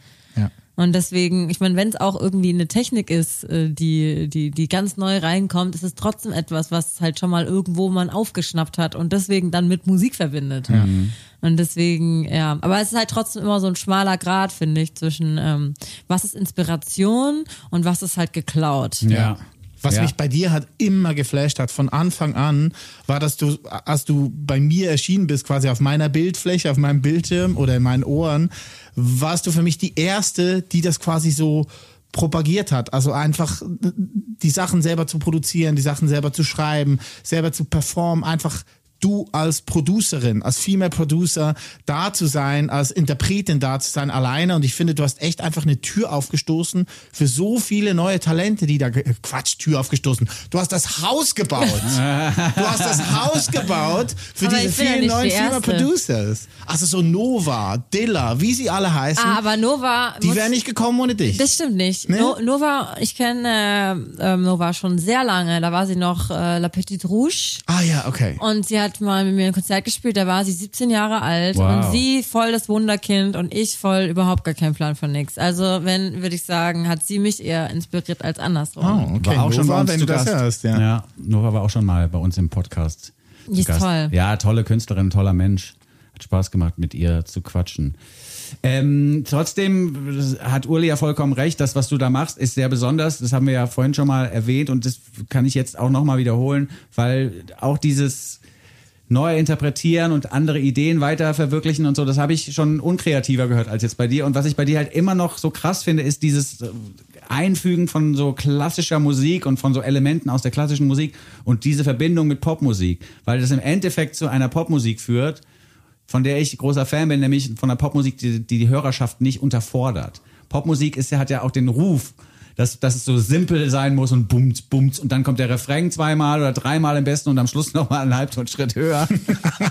Ja. Und deswegen, ich meine, wenn es auch irgendwie eine Technik ist, äh, die, die, die ganz neu reinkommt, ist es trotzdem etwas, was halt schon mal irgendwo man aufgeschnappt hat und deswegen dann mit Musik verbindet. Und deswegen, ja, aber es ist halt trotzdem immer so ein schmaler Grad, finde ich, zwischen ähm, was ist Inspiration und was ist halt geklaut. Ja. Was ja. mich bei dir hat immer geflasht hat von Anfang an, war, dass du, als du bei mir erschienen bist, quasi auf meiner Bildfläche, auf meinem Bildschirm oder in meinen Ohren, warst du für mich die erste, die das quasi so propagiert hat. Also einfach die Sachen selber zu produzieren, die Sachen selber zu schreiben, selber zu performen, einfach du als Producerin, als Female Producer da zu sein, als Interpretin da zu sein, alleine. Und ich finde, du hast echt einfach eine Tür aufgestoßen für so viele neue Talente, die da, äh, Quatsch, Tür aufgestoßen. Du hast das Haus gebaut. du hast das Haus gebaut für Aber diese ja vielen nicht neuen die Female. Producers. Also so Nova, Dilla, wie sie alle heißen. Ah, aber Nova. die wären nicht gekommen ohne dich. Das stimmt nicht. Nee? No, Nova, ich kenne äh, ähm, Nova schon sehr lange. Da war sie noch äh, La Petite Rouge. ah ja, okay. Und sie hat mal mit mir ein Konzert gespielt, da war sie 17 Jahre alt Wow. und sie voll das Wunderkind und ich voll überhaupt gar keinen Plan von nix. Also wenn, würde ich sagen, hat sie mich eher inspiriert als andersrum. Oh, okay. War auch schon Nova, bei uns wenn du das hörst, ja. ja, Nora war auch schon mal bei uns im Podcast. Die ist Gast. toll. Ja, tolle Künstlerin, toller Mensch. Hat Spaß gemacht, mit ihr zu quatschen. Ähm, trotzdem hat Uli ja vollkommen recht. Das, was du da machst, ist sehr besonders. Das haben wir ja vorhin schon mal erwähnt und das kann ich jetzt auch nochmal wiederholen, weil auch dieses neu interpretieren und andere Ideen weiter verwirklichen und so, das habe ich schon unkreativer gehört als jetzt bei dir. Und was ich bei dir halt immer noch so krass finde, ist dieses äh, Einfügen von so klassischer Musik und von so Elementen aus der klassischen Musik und diese Verbindung mit Popmusik, weil das im Endeffekt zu einer Popmusik führt, von der ich großer Fan bin, nämlich von einer Popmusik, die die, Hörerschaft nicht unterfordert. Popmusik ist hat ja auch den Ruf, dass, dass es so simpel sein muss und bummt, bummt und dann kommt der Refrain zweimal oder dreimal im besten und am Schluss nochmal einen Halbtonschritt höher.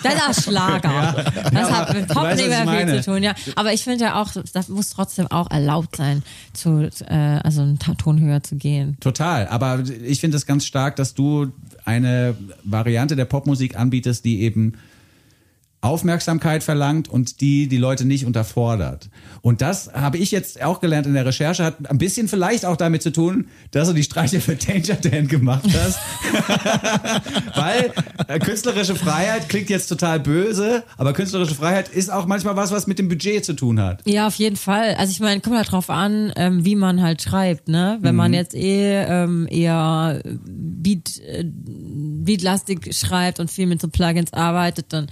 Das ist Schlager. Das hat mit Pop weißt, nicht mehr viel zu tun, ja. Aber ich finde ja auch, das muss trotzdem auch erlaubt sein, zu, äh, also einen Ton höher zu gehen. Total, aber ich finde es ganz stark, dass du eine Variante der Popmusik anbietest, die eben Aufmerksamkeit verlangt und die die Leute nicht unterfordert. Und das habe ich jetzt auch gelernt in der Recherche, hat ein bisschen vielleicht auch damit zu tun, dass du die Streiche für Danger Dan gemacht hast. Weil äh, künstlerische Freiheit klingt jetzt total böse, aber künstlerische Freiheit ist auch manchmal was, was mit dem Budget zu tun hat. Ja, auf jeden Fall. Also ich meine, kommt halt drauf an, ähm, wie man halt schreibt, ne? Wenn man jetzt eh ähm, eher Beat, äh, Beatlastig schreibt und viel mit so Plugins arbeitet, dann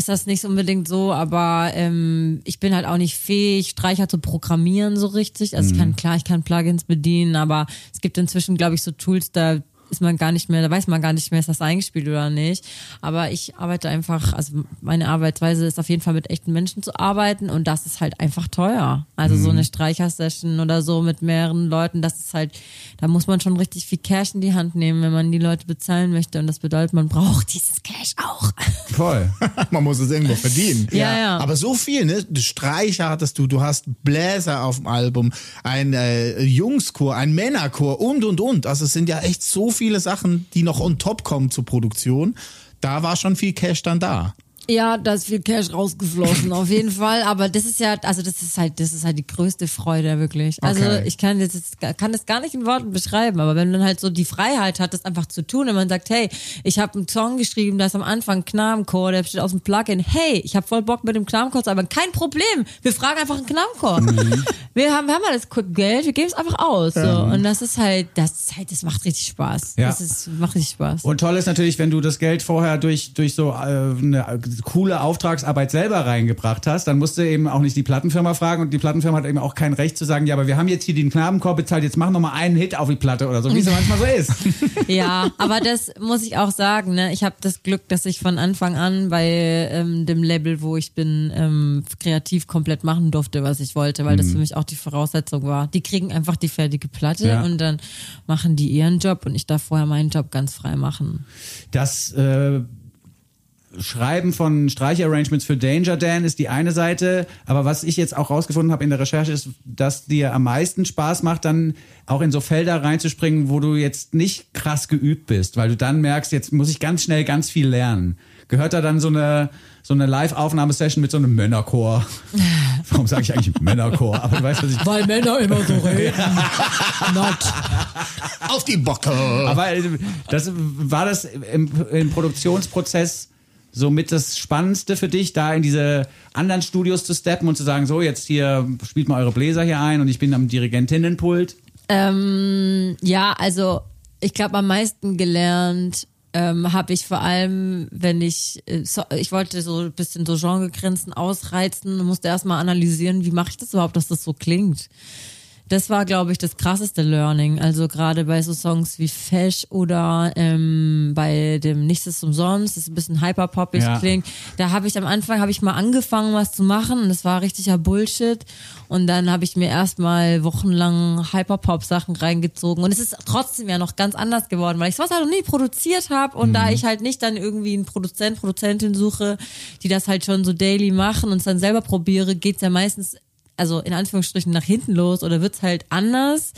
ist das nicht unbedingt so, aber ähm, ich bin halt auch nicht fähig, Streicher zu programmieren so richtig. Also ich kann, klar, ich kann Plugins bedienen, aber es gibt inzwischen, glaube ich, so Tools, da ist man gar nicht mehr, da weiß man gar nicht mehr, ist das eingespielt oder nicht. Aber ich arbeite einfach, also meine Arbeitsweise ist auf jeden Fall mit echten Menschen zu arbeiten und das ist halt einfach teuer. Also so eine Streichersession oder so mit mehreren Leuten, das ist halt, da muss man schon richtig viel Cash in die Hand nehmen, wenn man die Leute bezahlen möchte und das bedeutet, man braucht dieses Cash auch. Voll. Man muss es irgendwo verdienen. Ja, ja. Aber so viel, ne? Streicher hattest du, du hast Bläser auf dem Album, ein äh, Jungschor, ein Männerchor und und und. Also es sind ja echt so viele Sachen, die noch on top kommen zur Produktion. Da war schon viel Cash dann da. Ja, da ist viel Cash rausgeflossen, auf jeden Fall. Aber das ist ja, also das ist halt, das ist halt die größte Freude, wirklich. Also Okay. ich kann das, jetzt- kann das gar nicht in Worten beschreiben, aber wenn man halt so die Freiheit hat, das einfach zu tun und man sagt, hey, ich habe einen Song geschrieben, da ist am Anfang Knabenchor, der besteht aus dem Plugin. Hey, ich habe voll Bock mit dem Knabenchor zu arbeiten. Kein Problem. Wir fragen einfach einen Knabenchor. Wir haben, wir haben alles Geld, wir geben es einfach aus. So. Und das ist halt, das ist halt, das macht richtig Spaß. Ja. Das ist, macht richtig Spaß. Und toll ist natürlich, wenn du das Geld vorher durch, durch so äh, eine coole Auftragsarbeit selber reingebracht hast, dann musst du eben auch nicht die Plattenfirma fragen und die Plattenfirma hat eben auch kein Recht zu sagen, ja, aber wir haben jetzt hier den Knabenchor bezahlt, jetzt mach noch mal einen Hit auf die Platte oder so, wie es ja manchmal so ist. Ja, aber das muss ich auch sagen. Ne? Ich habe das Glück, dass ich von Anfang an bei ähm, dem Label, wo ich bin, ähm, kreativ komplett machen durfte, was ich wollte, weil das für mich auch die Voraussetzung war. Die kriegen einfach die fertige Platte Ja. und dann machen die ihren Job und ich darf vorher meinen Job ganz frei machen. Das äh, Schreiben von Streicherarrangements für Danger Dan ist die eine Seite, aber was ich jetzt auch rausgefunden habe in der Recherche ist, dass dir am meisten Spaß macht, dann auch in so Felder reinzuspringen, wo du jetzt nicht krass geübt bist, weil du dann merkst, jetzt muss ich ganz schnell ganz viel lernen. Gehört da dann so eine so eine Live-Aufnahmesession mit so einem Männerchor? Warum sage ich eigentlich Männerchor? Aber du weißt, was ich Weil Männer immer so reden. Not. Auf die Bocke! Aber äh, das war das im, im Produktionsprozess somit das Spannendste für dich, da in diese anderen Studios zu steppen und zu sagen, so jetzt hier spielt mal eure Bläser hier ein und ich bin am Dirigentinnenpult. Ähm, ja, also ich glaube am meisten gelernt ähm, habe ich vor allem, wenn ich, äh, so, ich wollte so ein bisschen so Genregrenzen ausreizen musste erstmal analysieren, wie mache ich das überhaupt, dass das so klingt. Das war, glaube ich, das krasseste Learning. Also gerade bei so Songs wie Fesh oder ähm, bei dem Nichts ist umsonst, das ein bisschen hyperpoppig Ja. klingt. Da habe ich am Anfang habe ich mal angefangen, was zu machen und das war richtiger Bullshit. Und dann habe ich mir erstmal wochenlang Hyperpop-Sachen reingezogen. Und es ist trotzdem ja noch ganz anders geworden, weil ich sowas halt noch nie produziert habe. Und da ich halt nicht dann irgendwie einen Produzent, Produzentin suche, die das halt schon so daily machen und es dann selber probiere, geht's ja meistens also in Anführungsstrichen nach hinten los oder wird's halt anders.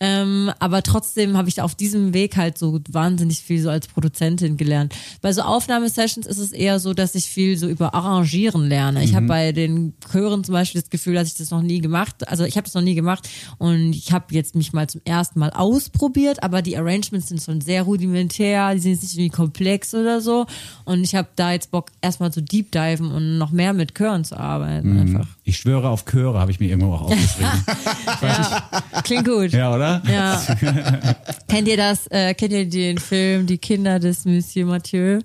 Ähm, aber trotzdem habe ich auf diesem Weg halt so wahnsinnig viel so als Produzentin gelernt. Bei so Aufnahmesessions ist es eher so, dass ich viel so über Arrangieren lerne. Ich habe bei den Chören zum Beispiel das Gefühl, dass ich das noch nie gemacht, also ich habe das noch nie gemacht und ich habe jetzt mich mal zum ersten Mal ausprobiert, aber die Arrangements sind schon sehr rudimentär, die sind jetzt nicht irgendwie komplex oder so und ich habe da jetzt Bock erstmal zu deep diven und noch mehr mit Chören zu arbeiten einfach. Ich schwöre auf Chöre, habe ich mir irgendwo auch aufgeschrieben. Klingt gut. ja, oder? Ja. kennt ihr das, äh, kennt ihr den Film Die Kinder des Monsieur Mathieu?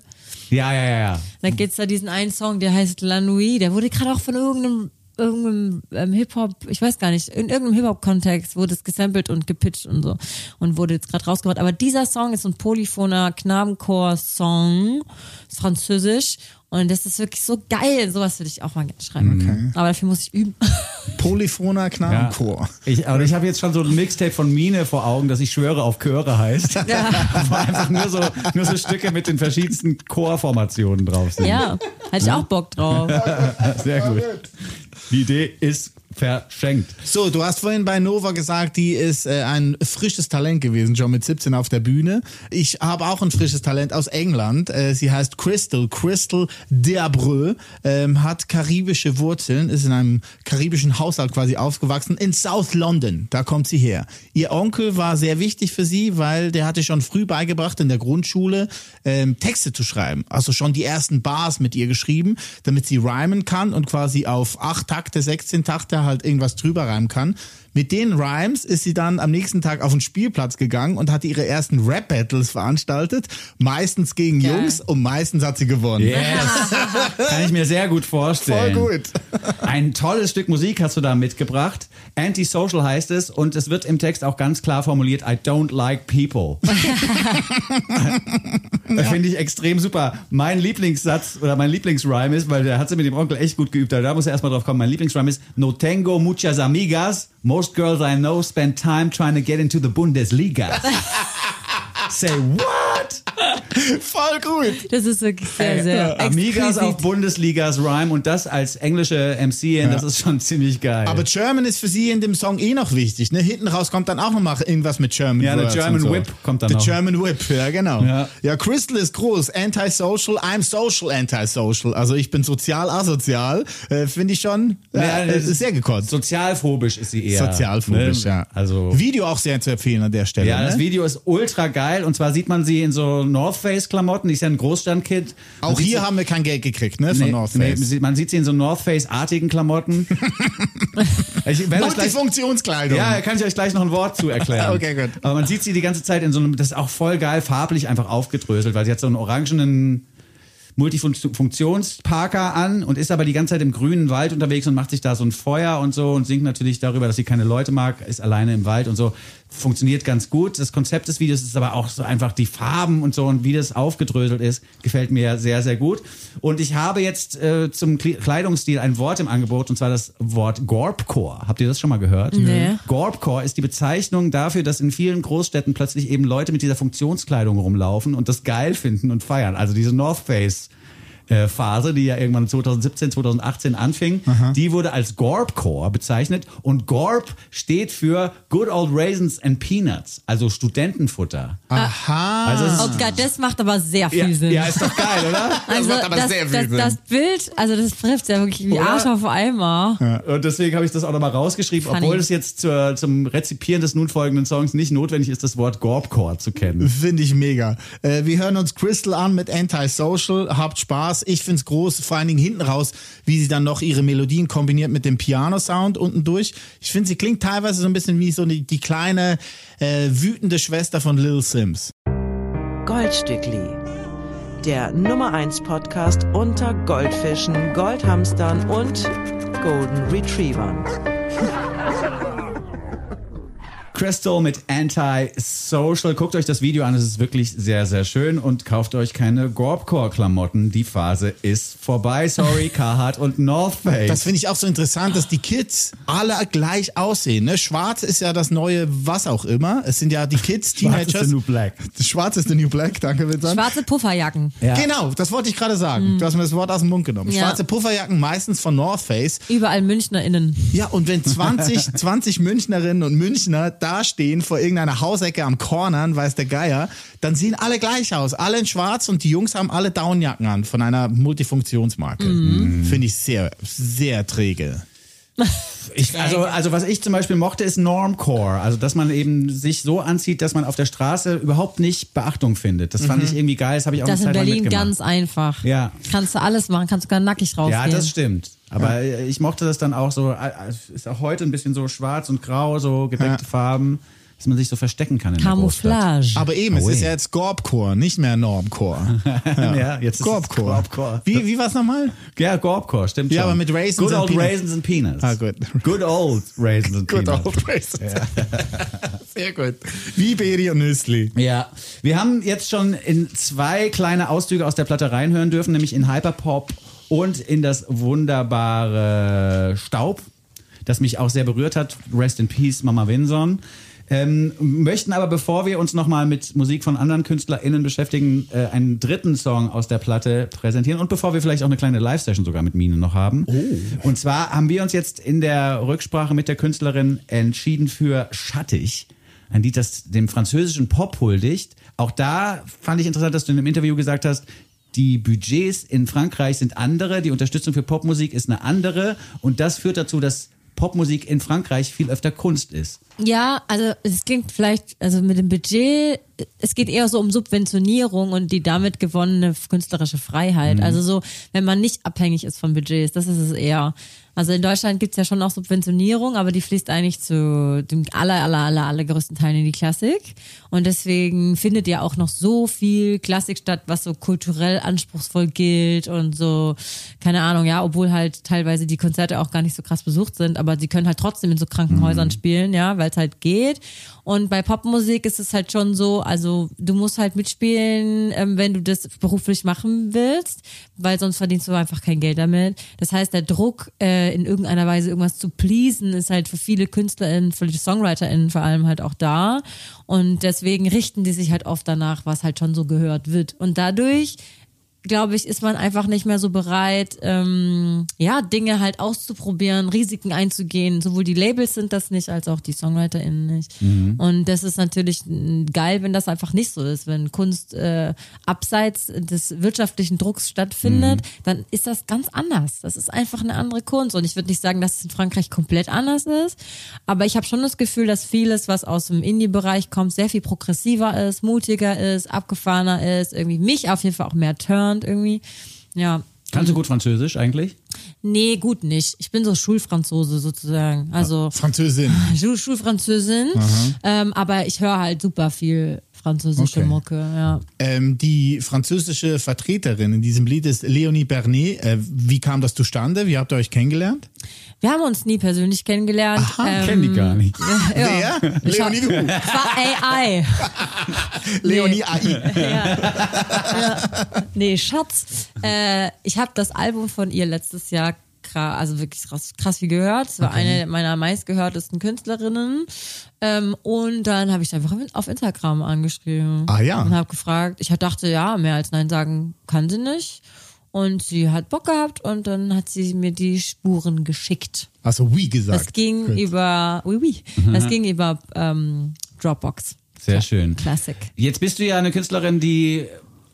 Ja, ja, ja, ja. Da gibt's da diesen einen Song, der heißt La Nuit. Der wurde gerade auch von irgendeinem irgendeinem ähm, Hip-Hop, ich weiß gar nicht, in irgendeinem Hip-Hop-Kontext wurde es gesampelt und gepitcht und so und wurde jetzt gerade rausgebracht. Aber dieser Song ist so ein polyphoner Knabenchor-Song, ist französisch und das ist wirklich so geil. Sowas würde ich auch mal gerne schreiben. Aber dafür muss ich üben. Polyphoner ja. Knabenchor. Ich, aber ich habe jetzt schon so ein Mixtape von Mine vor Augen, dass ich schwöre auf Chöre heißt. Wo einfach nur so, nur so Stücke mit den verschiedensten Chorformationen drauf sind. Ja, hatte ich auch Bock drauf. Sehr gut. Die Idee ist verschenkt. So, du hast vorhin bei Nova gesagt, die ist äh, ein frisches Talent gewesen, schon mit 17 auf der Bühne. Ich habe auch ein frisches Talent aus England. Äh, sie heißt Crystal, Crystal Deabreux, ähm, hat karibische Wurzeln, ist in einem karibischen Haushalt quasi aufgewachsen, in South London, da kommt sie her. Ihr Onkel war sehr wichtig für sie, weil der hatte schon früh beigebracht in der Grundschule, ähm, Texte zu schreiben. Also schon die ersten Bars mit ihr geschrieben, damit sie rhymen kann und quasi auf acht Takte, 16 Takte halt irgendwas drüber reimen kann. Mit den Rhymes ist sie dann am nächsten Tag auf den Spielplatz gegangen und hatte ihre ersten Rap-Battles veranstaltet. Meistens gegen Geil. Jungs und meistens hat sie gewonnen. Yes. Kann ich mir sehr gut Voll vorstellen. gut. Ein tolles Stück Musik hast du da mitgebracht. Antisocial heißt es und es wird im Text auch ganz klar formuliert, I don't like people. Das finde ich extrem super. Mein Lieblingssatz oder mein Lieblingsrhyme ist, weil der hat sie mit dem Onkel echt gut geübt, da muss er erstmal drauf kommen. Mein Lieblingsrhyme ist, no tengo muchas amigas. Most girls I know spend time trying to get into the Bundesliga. Say what? Voll gut. Das ist wirklich sehr, sehr Amigas exquisit. auf Bundesligas Rhyme und das als englische MC, das ist schon ziemlich geil. Aber German ist für sie in dem Song eh noch wichtig. Ne? Hinten raus kommt dann auch noch mal irgendwas mit German Ja, der German so. Whip kommt dann The noch. German Whip, ja genau. Ja. Ja. Crystal ist groß. Antisocial, I'm social antisocial. Also ich bin sozial asozial. Äh, Finde ich schon äh, Ja, äh, das ist- sehr gekotzt. Sozialphobisch ist sie eher. Sozialphobisch, ne? ja. Also Video auch sehr zu empfehlen an der Stelle. Ja, das ne? Video ist ultra geil und zwar sieht man sie in so North Face Klamotten. Die ist ja ein Großstandkid. Man Auch hier sie- haben wir kein Geld gekriegt, ne? Von Nee, North nee, Face. sie- man sieht sie in so North Face artigen Klamotten. ich Multifunktionskleidung. ja, kann ich euch gleich noch ein Wort zu erklären. Okay, gut. Aber man sieht sie die ganze Zeit in so einem, das ist auch voll geil, farblich einfach aufgedröselt, weil sie hat so einen orangenen Multifunktionsparker an und ist aber die ganze Zeit im grünen Wald unterwegs und macht sich da so ein Feuer und so und singt natürlich darüber, dass sie keine Leute mag, ist alleine im Wald und so. Funktioniert ganz gut. Das Konzept des Videos ist aber auch so einfach die Farben und so und wie das aufgedröselt ist, gefällt mir sehr, sehr gut. Und ich habe jetzt äh, zum Kle- Kleidungsstil ein Wort im Angebot und zwar das Wort Gorpcore. Habt ihr das schon mal gehört? Nee. Gorpcore ist die Bezeichnung dafür, dass in vielen Großstädten plötzlich eben Leute mit dieser Funktionskleidung rumlaufen und das geil finden und feiern. Also diese North Face. Äh, Phase, die ja irgendwann 2017, 2018 anfing, die wurde als Gorpcore bezeichnet und Gorp steht für Good Old Raisins and Peanuts, also Studentenfutter. Aha. Also es Oh Gott, das macht aber sehr ja, viel Sinn. ja, ist doch geil, oder? also macht aber das, sehr viel das, Sinn. das Bild, also das trifft ja wirklich wie? Arsch auf Eimer. Und deswegen habe ich das auch nochmal rausgeschrieben, Funny. obwohl es jetzt zur, zum Rezipieren des nun folgenden Songs nicht notwendig ist, das Wort Gorpcore zu kennen. Finde ich mega. Äh, wir hören uns Crystal an mit Antisocial. Habt Spaß. Ich find's groß, vor allen Dingen hinten raus, wie sie dann noch ihre Melodien kombiniert mit dem Piano-Sound unten durch. Ich finde, sie klingt teilweise so ein bisschen wie so die, die kleine, äh, wütende Schwester von Lil Sims. Goldstückli. Der Nummer 1 Podcast unter Goldfischen, Goldhamstern und Golden Retrievern. Crystal mit Anti-Social. Guckt euch das Video an, es ist wirklich sehr, sehr schön und kauft euch keine Gorpcore-Klamotten. Die Phase ist vorbei. Sorry, Carhartt und North Face. Das finde ich auch so interessant, dass die Kids alle gleich aussehen. Ne? Schwarz ist ja das neue was auch immer. Es sind ja die Kids, Schwarz ist Teenagers. the new black. Schwarz ist the new black, danke Vincent. Schwarze Pufferjacken. Ja. Genau, das wollte ich gerade sagen. Du hast mir das Wort aus dem Mund genommen. Ja. Schwarze Pufferjacken, meistens von North Face. Überall MünchnerInnen. Ja, und wenn 20, 20 Münchnerinnen und Münchner da dastehen vor irgendeiner Hausecke am Cornern, weiß der Geier, dann sehen alle gleich aus. Alle in schwarz und die Jungs haben alle Downjacken an von einer Multifunktionsmarke. Finde ich sehr, sehr träge. Ich, also, also was ich zum Beispiel mochte, ist Normcore. Also dass man eben sich so anzieht, dass man auf der Straße überhaupt nicht Beachtung findet. Das fand ich irgendwie geil. Das habe ich auch Das in Berlin ganz einfach. Ja. Kannst du alles machen, kannst sogar nackig rausgehen. Ja, das stimmt. Aber ich mochte das dann auch so, äh, ist auch heute ein bisschen so schwarz und grau, so gedeckte Ja. Farben, dass man sich so verstecken kann in Camouflage. Aber eben, es Oh, ist ey. ja jetzt Gorbcore, nicht mehr Normcore. Großstadt. Ja, jetzt ist es Gorbcore. Gorbcore. Wie, wie war's nochmal? Ja, Gorbcore, stimmt Ja, schon. aber mit Raisins Good and old Peanuts. Raisins and Peanuts. Ah, gut. Good old Raisins and Good Peanuts. old raisins. Sehr gut. Wie Beri und Nüssli. Ja, wir haben jetzt schon in zwei kleine Auszüge aus der Platte reinhören dürfen, nämlich in Hyperpop und in das wunderbare Staub, das mich auch sehr berührt hat. Rest in Peace, Mama Winson. Ähm, möchten aber, bevor wir uns nochmal mit Musik von anderen KünstlerInnen beschäftigen, äh, einen dritten Song aus der Platte präsentieren und bevor wir vielleicht auch eine kleine Live-Session sogar mit Mine noch haben. Und zwar haben wir uns jetzt in der Rücksprache mit der Künstlerin entschieden für Schattig. Ein Lied, das dem französischen Pop huldigt. Auch da fand ich interessant, dass du in einem Interview gesagt hast, die Budgets in Frankreich sind andere, die Unterstützung für Popmusik ist eine andere und das führt dazu, dass Popmusik in Frankreich viel öfter Kunst ist. Ja, also es klingt vielleicht, also mit dem Budget, es geht eher so um Subventionierung und die damit gewonnene künstlerische Freiheit. Mhm. Also so, wenn man nicht abhängig ist von Budgets, das ist es eher. Also in Deutschland gibt's ja schon auch Subventionierung, aber die fließt eigentlich zu dem aller, aller, aller, aller größten Teil in die Klassik. Und deswegen findet ja auch noch so viel Klassik statt, was so kulturell anspruchsvoll gilt und so, keine Ahnung, ja, obwohl halt teilweise die Konzerte auch gar nicht so krass besucht sind, aber sie können halt trotzdem in so Krankenhäusern spielen, ja, weil es halt geht. Und bei Popmusik ist es halt schon so, also du musst halt mitspielen, ähm, wenn du das beruflich machen willst, weil sonst verdienst du einfach kein Geld damit. Das heißt, der Druck, äh, in irgendeiner Weise irgendwas zu pleasen, ist halt für viele KünstlerInnen, für die SongwriterInnen vor allem halt auch da. Und deswegen richten die sich halt oft danach, was halt schon so gehört wird. Und dadurch glaube ich, ist man einfach nicht mehr so bereit, ähm, ja, Dinge halt auszuprobieren, Risiken einzugehen. Sowohl die Labels sind das nicht, als auch die SongwriterInnen nicht. Und das ist natürlich geil, wenn das einfach nicht so ist. Wenn Kunst äh, abseits des wirtschaftlichen Drucks stattfindet, dann ist das ganz anders. Das ist einfach eine andere Kunst. Und ich würde nicht sagen, dass es in Frankreich komplett anders ist, aber ich habe schon das Gefühl, dass vieles, was aus dem Indie-Bereich kommt, sehr viel progressiver ist, mutiger ist, abgefahrener ist, irgendwie mich auf jeden Fall auch mehr turnt irgendwie. Ja. Kannst du gut Französisch eigentlich? Nee, gut nicht. Ich bin so Schulfranzose sozusagen. Also Französin. Schul Schulfranzösin. Ähm, aber ich höre halt super viel französische Okay. Mucke, ja. Ähm, die französische Vertreterin in diesem Lied ist Leonie Bernet. Äh, wie kam das zustande? Wie habt ihr euch kennengelernt? Wir haben uns nie persönlich kennengelernt. Aha, ähm, Kenn die gar nicht. ja. Wer? Leonie du. Es war AI. Leonie AI. Nee, Schatz. Äh, ich habe das Album von ihr letztes Jahr kra- also wirklich krass, krass viel gehört. Es war eine meiner meistgehörtesten Künstlerinnen. Ähm, und dann habe ich sie einfach auf Instagram angeschrieben. Ah, ja. Und habe gefragt. Ich dachte, ja, mehr als Nein sagen kann sie nicht. Und sie hat Bock gehabt und dann hat sie mir die Spuren geschickt. Also wie gesagt. Das ging Gut. über, oui, oui. Das ging über ähm, Dropbox. Sehr schön. Classic. Jetzt bist du ja eine Künstlerin, die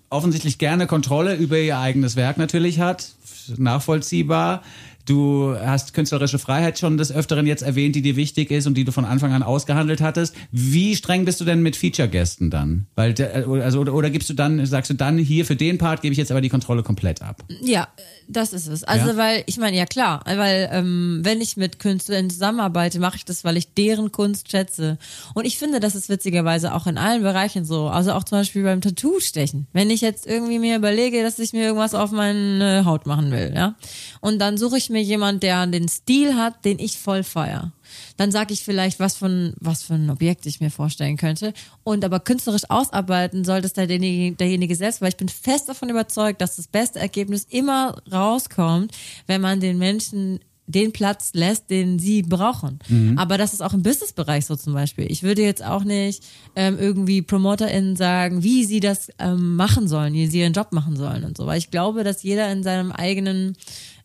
offensichtlich gerne Kontrolle über ihr eigenes Werk natürlich hat. Nachvollziehbar. Du hast künstlerische Freiheit schon des Öfteren jetzt erwähnt, die dir wichtig ist und die du von Anfang an ausgehandelt hattest. Wie streng bist du denn mit Feature-Gästen dann? Weil, also, oder, oder gibst du dann, sagst du dann, hier für den Part gebe ich jetzt aber die Kontrolle komplett ab? Ja, das ist es. Also Ja? weil, ich meine, ja klar, weil ähm, wenn ich mit Künstlern zusammenarbeite, mache ich das, weil ich deren Kunst schätze. Und ich finde, das ist witzigerweise auch in allen Bereichen so. Also auch zum Beispiel beim Tattoo-Stechen. Wenn ich jetzt irgendwie mir überlege, dass ich mir irgendwas auf meine Haut machen will, ja. Und dann suche ich mir jemand, der den Stil hat, den ich voll feier. Dann sage ich vielleicht, was von was für ein Objekt ich mir vorstellen könnte. Und aber künstlerisch ausarbeiten sollte es derjenige, derjenige selbst, weil ich bin fest davon überzeugt, dass das beste Ergebnis immer rauskommt, wenn man den Menschen den Platz lässt, den sie brauchen. Aber das ist auch im Businessbereich so zum Beispiel. Ich würde jetzt auch nicht ähm, irgendwie PromoterInnen sagen, wie sie das ähm, machen sollen, wie sie ihren Job machen sollen und so. Weil ich glaube, dass jeder in seinem eigenen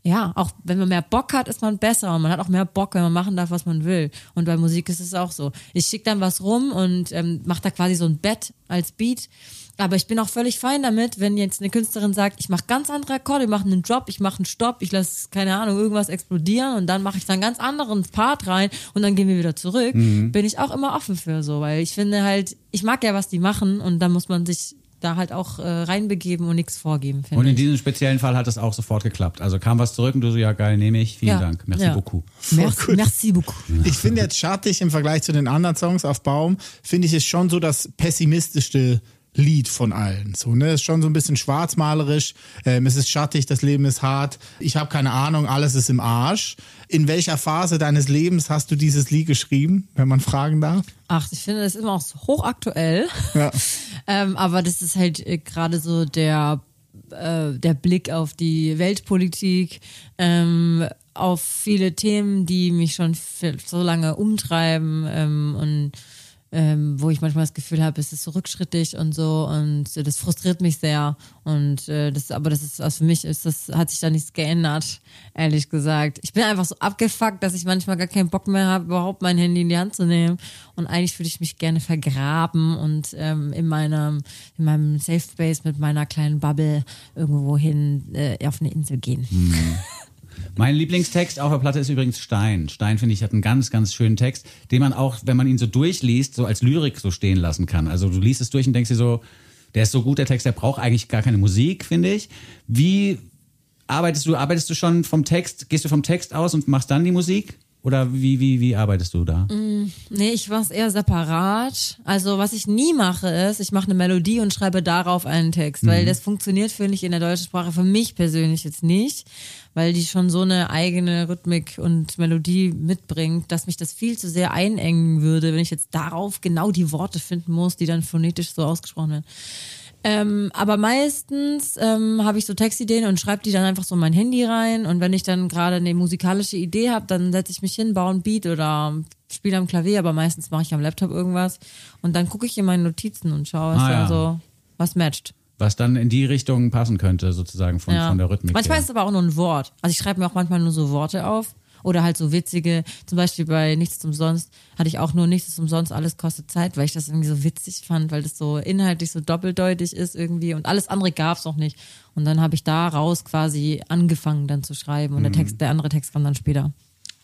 ja, auch wenn man mehr Bock hat, ist man besser und man hat auch mehr Bock, wenn man machen darf, was man will. Und bei Musik ist es auch so. Ich schicke dann was rum und ähm, mache da quasi so ein Bett als Beat. Aber ich bin auch völlig fein damit, wenn jetzt eine Künstlerin sagt, ich mache ganz andere Akkorde, ich mache einen Drop, ich mache einen Stopp, ich lasse, keine Ahnung, irgendwas explodieren und dann mache ich da einen ganz anderen Part rein und dann gehen wir wieder zurück, Mhm. bin ich auch immer offen für so, weil ich finde halt, ich mag ja, was die machen und dann muss man sich da halt auch äh, reinbegeben und nichts vorgeben, finde Und in ich. diesem speziellen Fall hat es auch sofort geklappt. Also kam was zurück und du so, ja geil, nehme ich. Vielen Ja. Dank. Merci Ja. beaucoup. Merci, merci beaucoup. Ich finde jetzt schattig im Vergleich zu den anderen Songs auf Baum, finde ich es schon so das pessimistischste Lied von allen. So, ne? Ist schon so ein bisschen schwarzmalerisch. Ähm, es ist schattig, das Leben ist hart. Ich habe keine Ahnung, alles ist im Arsch. In welcher Phase deines Lebens hast du dieses Lied geschrieben, wenn man fragen darf? Ach, ich finde, das ist immer auch so hochaktuell. Ja. ähm, aber das ist halt äh, gerade so der, äh, der Blick auf die Weltpolitik, ähm, auf viele Themen, die mich schon so lange umtreiben ähm, und ähm, wo ich manchmal das Gefühl habe, es ist so rückschrittig und so und äh, das frustriert mich sehr und äh, das aber das ist also für mich ist das hat sich da nichts geändert ehrlich gesagt. Ich bin einfach so abgefuckt dass ich manchmal gar keinen Bock mehr habe überhaupt mein Handy in die Hand zu nehmen. Und eigentlich würde ich mich gerne vergraben und ähm, in meinem in meinem Safe Space mit meiner kleinen Bubble irgendwo hin äh, auf eine Insel gehen Mein Lieblingstext auf der Platte ist übrigens Stein. Stein, finde ich, hat einen ganz, ganz schönen Text, den man auch, wenn man ihn so durchliest, so als Lyrik so stehen lassen kann. Also du liest es durch und denkst dir so, der ist so gut, der Text, der braucht eigentlich gar keine Musik, finde ich. Wie arbeitest du? Arbeitest du schon vom Text, gehst du vom Text aus und machst dann die Musik? Oder wie, wie, wie arbeitest du da? Nee, ich mach's eher separat. Also was ich nie mache ist, ich mache eine Melodie und schreibe darauf einen Text, weil das funktioniert, finde ich, in der deutschen Sprache für mich persönlich jetzt nicht, weil die schon so eine eigene Rhythmik und Melodie mitbringt, dass mich das viel zu sehr einengen würde, wenn ich jetzt darauf genau die Worte finden muss, die dann phonetisch so ausgesprochen werden. Ähm, aber meistens ähm, habe ich so Textideen und schreibe die dann einfach so in mein Handy rein. Und wenn ich dann gerade eine musikalische Idee habe, dann setze ich mich hin, baue ein Beat oder spiele am Klavier, aber meistens mache ich am Laptop irgendwas. Und dann gucke ich in meine Notizen und schaue, was Ah, dann ja. so, was matcht. Was dann in die Richtung passen könnte, sozusagen von, Ja. von der Rhythmik. Manchmal her. ist es aber auch nur ein Wort. Also ich schreibe mir auch manchmal nur so Worte auf. Oder halt so witzige, zum Beispiel bei Nichts umsonst hatte ich auch nur Nichts umsonst, alles kostet Zeit, weil ich das irgendwie so witzig fand, weil das so inhaltlich so doppeldeutig ist irgendwie und alles andere gab's auch nicht. Und dann habe ich daraus quasi angefangen dann zu schreiben und der Text, der andere Text kam dann später.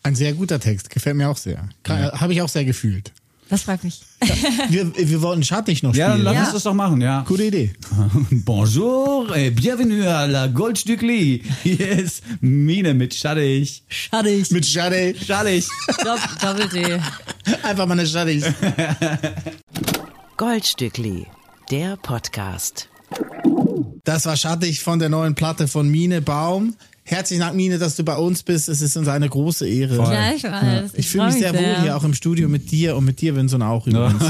Ein sehr guter Text, gefällt mir auch sehr. Kann- Habe ich auch sehr gefühlt. Das freut mich. Wir, wir wollten schattig noch spielen. Ja, dann lass Ja. uns das doch machen, ja. Gute Idee. Bonjour et bienvenue à la Goldstückli. Hier ist Mine mit Schattig. Schattig. Mit Schade. Schattig. Dopp- Doppel-D. Einfach mal eine Schade. Goldstückli, der Podcast. Das war schattig von der neuen Platte von Mine Baum. Herzlichen Dank, Mine, dass du bei uns bist. Es ist uns eine große Ehre. Voll. Gleichfalls. Ich fühle mich freu sehr wohl hier auch im Studio mit dir und mit dir, Vincent, auch übrigens.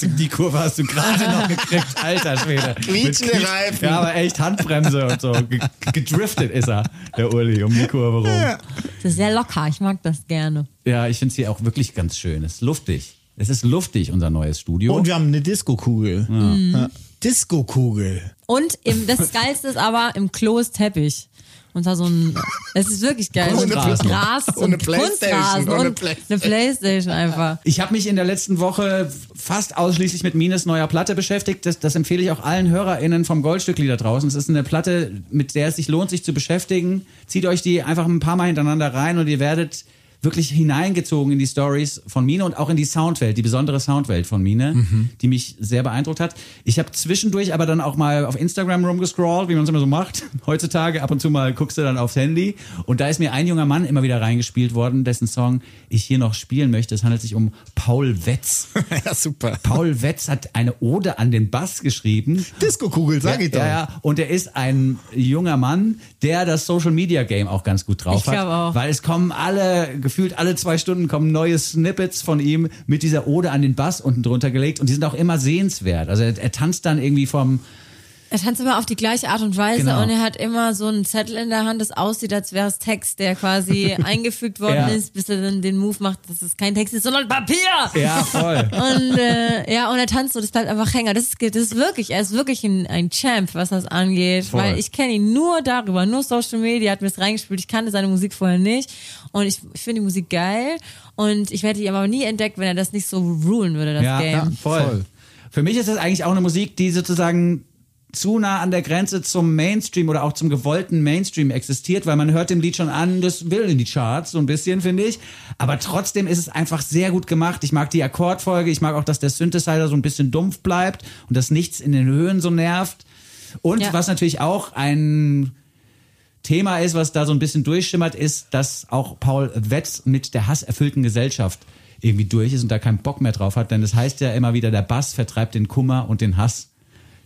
Die Kurve hast du gerade noch gekriegt, alter Schwede. Quietschende Reifen. Ja, aber echt Handbremse und so. Ge- Gedriftet ist er, der Uli, um die Kurve rum. Ja, Das ist sehr locker. Ich mag das gerne. ich finde es hier auch wirklich ganz schön. Es ist luftig. Es ist luftig, unser neues Studio. Und wir haben eine Disco-Kugel. Ja. Disco-Kugel. Und im, das Geilste ist aber, im Klo ist Teppich. Und da so ein, es ist wirklich geil. So und eine ein Playstation, Kunstrasen und eine und Playstation. eine Playstation einfach. Ich habe mich in der letzten Woche fast ausschließlich mit Mines neuer Platte beschäftigt. Das, das empfehle ich auch allen HörerInnen vom Goldstückli da draußen. Es ist eine Platte, mit der es sich lohnt, sich zu beschäftigen. Zieht euch die einfach ein paar Mal hintereinander rein und ihr werdet wirklich hineingezogen in die Stories von Mine und auch in die Soundwelt, die besondere Soundwelt von Mine, die mich sehr beeindruckt hat. Ich habe zwischendurch aber dann auch mal auf Instagram rumgescrollt, wie man es immer so macht. Heutzutage ab und zu mal guckst du dann aufs Handy und da ist mir ein junger Mann immer wieder reingespielt worden, dessen Song ich hier noch spielen möchte. Es handelt sich um Paul Wetz. ja, super. Paul Wetz hat eine Ode an den Bass geschrieben. Disco-Kugel, sag ich doch. Ja, ja, und er ist ein junger Mann, der das Social Media Game auch ganz gut drauf Ich hat. auch. Weil es kommen alle, gefühlt alle zwei Stunden kommen neue Snippets von ihm mit dieser Ode an den Bass unten drunter gelegt und die sind auch immer sehenswert. Also er, er tanzt dann irgendwie vom Er tanzt immer auf die gleiche Art und Weise Genau. und er hat immer so einen Zettel in der Hand, das aussieht, als wäre es Text, der quasi eingefügt worden Ja. ist, bis er dann den Move macht, dass es kein Text ist, sondern Papier. Ja, voll. Und äh, ja, und er tanzt so, das bleibt einfach hängen. Das ist, das ist wirklich, er ist wirklich ein, ein Champ, was das angeht. Voll. Weil ich kenne ihn nur darüber, nur Social Media hat mir es reingespielt. Ich kannte seine Musik vorher nicht. Und ich, ich finde die Musik geil. Und ich hätte ihn aber nie entdeckt, wenn er das nicht so rulen würde, das ja, Game. ja, voll. Voll. Für mich ist das eigentlich auch eine Musik, die sozusagen zu nah an der Grenze zum Mainstream oder auch zum gewollten Mainstream existiert, weil man hört dem Lied schon an, das will in die Charts, so ein bisschen, finde ich. Aber trotzdem ist es einfach sehr gut gemacht. Ich mag die Akkordfolge, ich mag auch, dass der Synthesizer so ein bisschen dumpf bleibt und dass nichts in den Höhen so nervt. Und Ja. was natürlich auch ein Thema ist, was da so ein bisschen durchschimmert, ist, dass auch Paul Wetz mit der hasserfüllten Gesellschaft irgendwie durch ist und da keinen Bock mehr drauf hat. Denn es heißt ja immer wieder, der Bass vertreibt den Kummer und den Hass.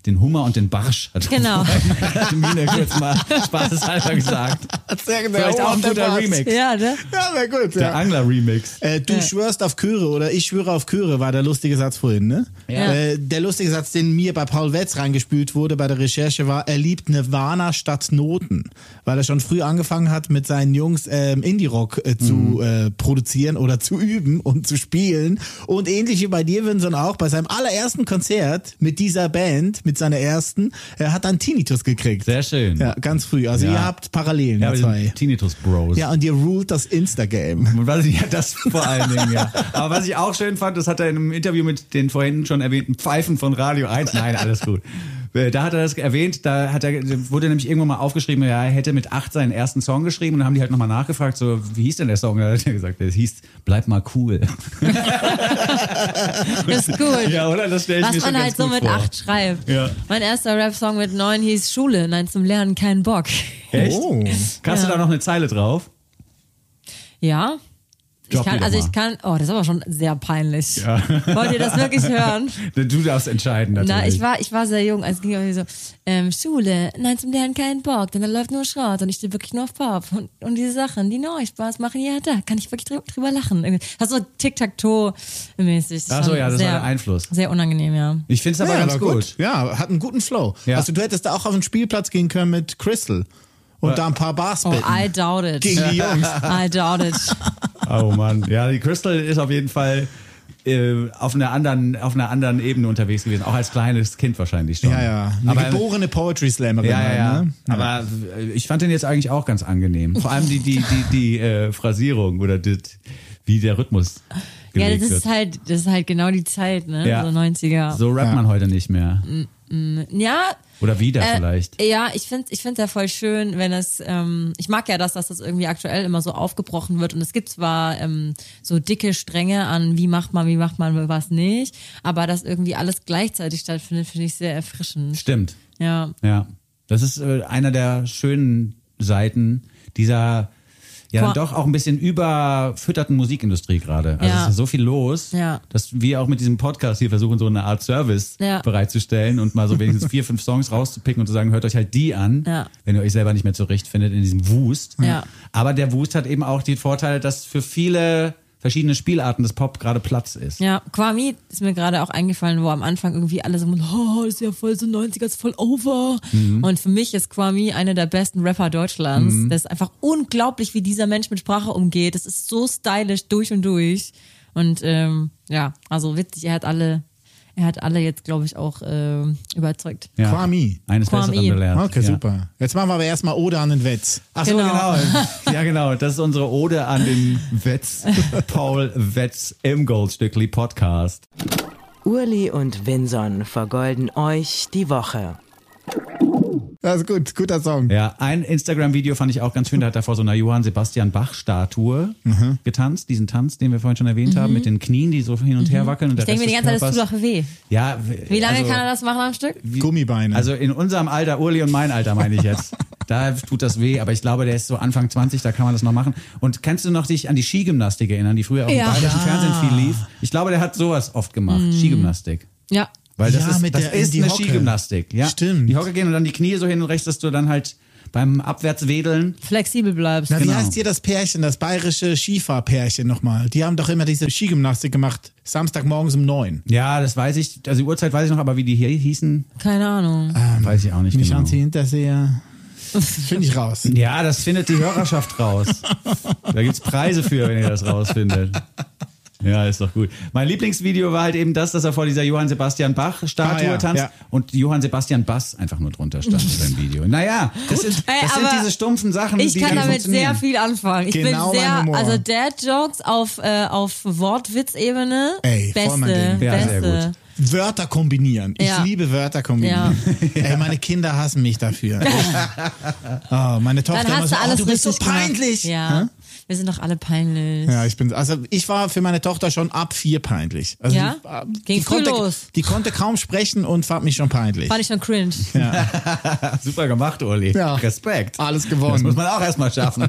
Den Hummer und den Barsch, hat Genau. Mine kurz mal spaßeshalber gesagt. Sehr genau. Vielleicht auch ein guter Remix. Ja, ne? Ja, wäre gut. Der Ja. Angler-Remix. Äh, du schwörst auf Chöre oder ich schwöre auf Chöre war der lustige Satz vorhin, ne? Ja. Äh, der lustige Satz, den mir bei Paul Wetz reingespült wurde bei der Recherche war, er liebt Nirvana statt Noten, weil er schon früh angefangen hat mit seinen Jungs ähm, Indie-Rock äh, zu äh, produzieren oder zu üben und zu spielen und ähnlich wie bei dir, Vincent, auch bei seinem allerersten Konzert mit dieser Band, mit seiner ersten, er hat dann Tinnitus gekriegt. Sehr schön. Ja, ganz früh. Also Ja. ihr habt Parallelen, Ja, zwei. Tinnitus Bros. Ja, und ihr ruled das Insta-Game. Und was ich, ja, das vor allen Dingen, ja. Aber was ich auch schön fand, das hat er in einem Interview mit den vorhin schon erwähnten Pfeifen von Radio 1. Nein, alles gut. Äh, Da hat er das erwähnt, da hat er, wurde nämlich irgendwann mal aufgeschrieben, ja, er hätte mit acht seinen ersten Song geschrieben und dann haben die halt nochmal nachgefragt, so, wie hieß denn der Song? Da hat er gesagt, es hieß, bleib mal cool. Das ist gut. Ja, oder? Das stelle ich Was mir schon man halt so mit vor. acht schreibt. Ja. Mein erster Rap-Song mit neun hieß Schule, nein, zum Lernen kein Bock. Echt? Oh. Kannst du Ja. da noch eine Zeile drauf? Ja. Ich kann, also ich kann, oh, das ist aber schon sehr peinlich. Wollt ihr das wirklich hören? Du darfst entscheiden natürlich. Na, ich war, ich war sehr jung, als ging irgendwie so, ähm, Schule, nein, zum Lernen kein Bock, denn da läuft nur Schrott und ich stehe wirklich nur auf Pop und, und diese Sachen, die neu Spaß machen, ja, da kann ich wirklich drü drüber lachen. Das ist so Tic-Tac-Toe-mäßig. Ach so, ja, das war sehr, der Einfluss. Sehr unangenehm, ja. Ich finde es aber ja, ganz war gut. Ja, hat einen guten Flow. Ja. Also du hättest da auch auf den Spielplatz gehen können mit Crystal und da ein paar Bars Oh. I doubt it. gegen die Jungs. I doubt it. Oh Mann, ja, die Crystal ist auf jeden Fall äh, auf einer anderen auf einer anderen Ebene unterwegs gewesen, auch als kleines Kind wahrscheinlich schon. Ja, ja. Eine Aber, geborene Poetry Slammerin. ja, ja, ja. halt, ne? Aber äh, ich fand den jetzt eigentlich auch ganz angenehm. Vor allem die die die die äh, Phrasierung oder das, wie der Rhythmus Ja, das wird. ist halt, das ist halt genau die Zeit, ne? Ja. So 90er. so rappt Ja. man heute nicht mehr. Ja, Oder wieder Äh, vielleicht. Ja, ich finde ich finde ja voll schön, wenn es, ähm, ich mag ja das, dass das irgendwie aktuell immer so aufgebrochen wird und es gibt zwar ähm, so dicke Stränge an, wie macht man, wie macht man was nicht, aber dass irgendwie alles gleichzeitig stattfindet, finde ich sehr erfrischend. Stimmt. Ja. Ja. Das ist äh, einer der schönen Seiten dieser ja dann doch auch ein bisschen überfütterten Musikindustrie gerade. Also Ja. es ist so viel los, Ja. dass wir auch mit diesem Podcast hier versuchen, so eine Art Service Ja. bereitzustellen und mal so wenigstens vier, fünf Songs rauszupicken und zu sagen, hört euch halt die an, wenn ihr euch selber nicht mehr zurechtfindet in diesem Wust. Aber der Wust hat eben auch die Vorteile, dass für viele verschiedene Spielarten des Pop gerade Platz ist. Ja, Kwame ist mir gerade auch eingefallen, wo am Anfang irgendwie alle so, oh, das ist ja voll so 90er, ist voll over. Mhm. Und für mich ist Kwame einer der besten Rapper Deutschlands. Das ist einfach unglaublich, wie dieser Mensch mit Sprache umgeht. Das ist so stylisch durch und durch. Und ähm, ja, also witzig, er hat alle, er hat alle jetzt, glaube ich, auch äh, überzeugt. Ja. Kwame. Eines Kwame. Besseren belehrt. Okay, ja. super. Jetzt machen wir aber erstmal Ode an den Wetz. Ach so, Genau. genau. Ja, genau. Das ist unsere Ode an den Wetz, Paul Wetz im Goldstückli Podcast. Urli und Vinson vergolden euch die Woche. Das ist gut, guter Song. Ja, ein Instagram-Video fand ich auch ganz schön. Da hat er vor so einer Johann Sebastian Bach-Statue Mhm. getanzt. Diesen Tanz, den wir vorhin schon erwähnt haben, mit den Knien, die so hin und her wackeln. Und Mhm. Ich denke mir die ganze Zeit, das tut doch weh. Ja, Wie lange also, kann er das machen am Stück? wie- Gummibeine. Also in unserem Alter, Uli und mein Alter meine ich jetzt. Da tut das weh, aber ich glaube, der ist so Anfang 20, da kann man das noch machen. Und kannst du noch dich an die Skigymnastik erinnern, die früher auf Ja. dem bayerischen Ja. Fernsehen viel lief? Ich glaube, der hat sowas oft gemacht, Mhm. Skigymnastik. Ja. Weil das Ja, ist, mit das der- ist die eine Hocke. Skigymnastik. Ja? Stimmt. Die Hocke gehen und dann die Knie so hin und rechts, dass du dann halt beim Abwärtswedeln. Flexibel bleibst. Na, wie Genau. heißt hier das Pärchen, das bayerische Skifahrpärchen nochmal? Die haben doch immer diese Skigymnastik gemacht, Samstagmorgens um neun. Ja, das weiß ich. Also die Uhrzeit weiß ich noch, aber wie die hier hießen, Keine Ahnung. weiß ich auch nicht Nicht genau. Hinterseher. Finde ich raus. Ja, das findet die Hörerschaft raus. Da gibt's Preise für, wenn ihr das rausfindet. Ja, ist doch gut. Mein Lieblingsvideo war halt eben das, dass er vor dieser Johann Sebastian Bach-Statue Ah, ja, tanzt ja. und Johann Sebastian Bass einfach nur drunter stand beim Video. Naja, das sind, Ey, das sind diese stumpfen Sachen, Ich die kann dann damit sehr viel anfangen. Ich Genau bin mein sehr, Humor. also Dad-Jokes auf, äh, auf Wortwitzebene. Ey, voll beste, mein Ding. Ja, sehr beste. Wörter kombinieren. Ich Ja. liebe Wörter kombinieren. Ey, meine Kinder hassen mich dafür. oh, meine Tochter Dann immer hast so, du oh, alles du bist so peinlich. Ja. Hä? Wir sind doch alle peinlich. Ja, ich bin, also ich war für meine Tochter schon ab vier peinlich. Also Ja? Die, äh, Ging die früh konnte, los. Die konnte kaum sprechen und fand mich schon peinlich. Fand ich schon cringe. Super gemacht, Uli. Ja. Respekt. Alles Das gewonnen. muss man auch erstmal schaffen.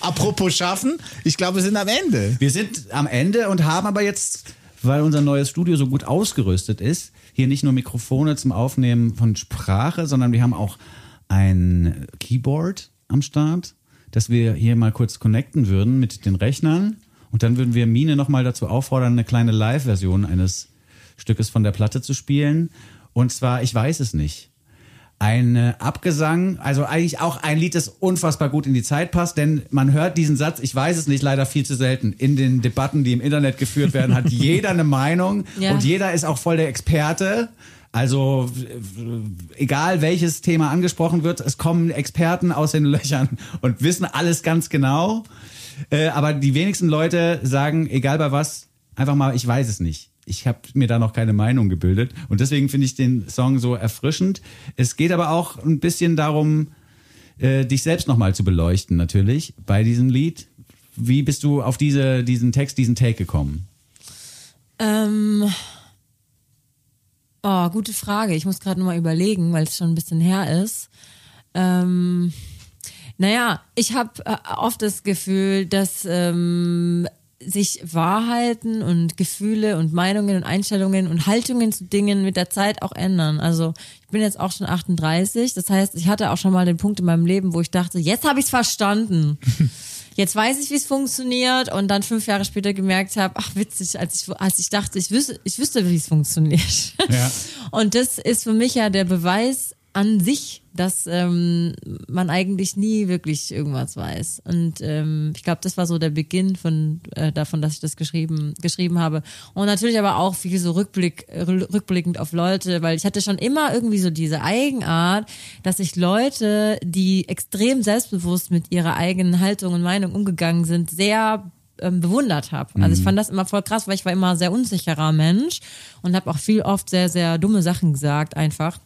Apropos schaffen, ich glaube, wir sind am Ende. Wir sind am Ende und haben aber jetzt, weil unser neues Studio so gut ausgerüstet ist, hier nicht nur Mikrofone zum Aufnehmen von Sprache, sondern wir haben auch ein Keyboard am Start, dass wir hier mal kurz connecten würden mit den Rechnern und dann würden wir Mine nochmal dazu auffordern, eine kleine Live-Version eines Stückes von der Platte zu spielen. Und zwar, ich weiß es nicht. Ein äh, Abgesang, also eigentlich auch ein Lied, das unfassbar gut in die Zeit passt, denn man hört diesen Satz, ich weiß es nicht, leider viel zu selten. In den Debatten, die im Internet geführt werden, hat jeder eine Meinung Ja. und jeder ist auch voll der Experte. Also egal welches Thema angesprochen wird, es kommen Experten aus den Löchern und wissen alles ganz genau. Äh, aber die wenigsten Leute sagen, egal bei was, einfach mal, ich weiß es nicht. Ich habe mir da noch keine Meinung gebildet. Und deswegen finde ich den Song so erfrischend. Es geht aber auch ein bisschen darum, äh, dich selbst nochmal zu beleuchten, natürlich, bei diesem Lied. Wie bist du auf diese, diesen Text, diesen Take gekommen? Ähm, oh, gute Frage. Ich muss gerade nur mal überlegen, weil es schon ein bisschen her ist. Ähm, naja, ich habe äh, oft das Gefühl, dass ähm, sich Wahrheiten und Gefühle und Meinungen und Einstellungen und Haltungen zu Dingen mit der Zeit auch ändern. Also ich bin jetzt auch schon 38, das heißt, ich hatte auch schon mal den Punkt in meinem Leben, wo ich dachte, jetzt habe ich es verstanden. Jetzt weiß ich, wie es funktioniert und dann fünf Jahre später gemerkt habe, ach witzig, als ich, als ich dachte, ich wüsste, ich wüsste, wie es funktioniert. Ja. Und das ist für mich ja der Beweis an sich, dass ähm, man eigentlich nie wirklich irgendwas weiß. Und ähm, ich glaube, das war so der Beginn von äh, davon, dass ich das geschrieben geschrieben habe. Und natürlich aber auch viel so Rückblick rü- rückblickend auf Leute, weil ich hatte schon immer irgendwie so diese Eigenart, dass ich Leute, die extrem selbstbewusst mit ihrer eigenen Haltung und Meinung umgegangen sind, sehr ähm, bewundert habe. Also ich fand das immer voll krass, weil ich war immer ein sehr unsicherer Mensch und habe auch viel oft sehr, sehr dumme Sachen gesagt einfach.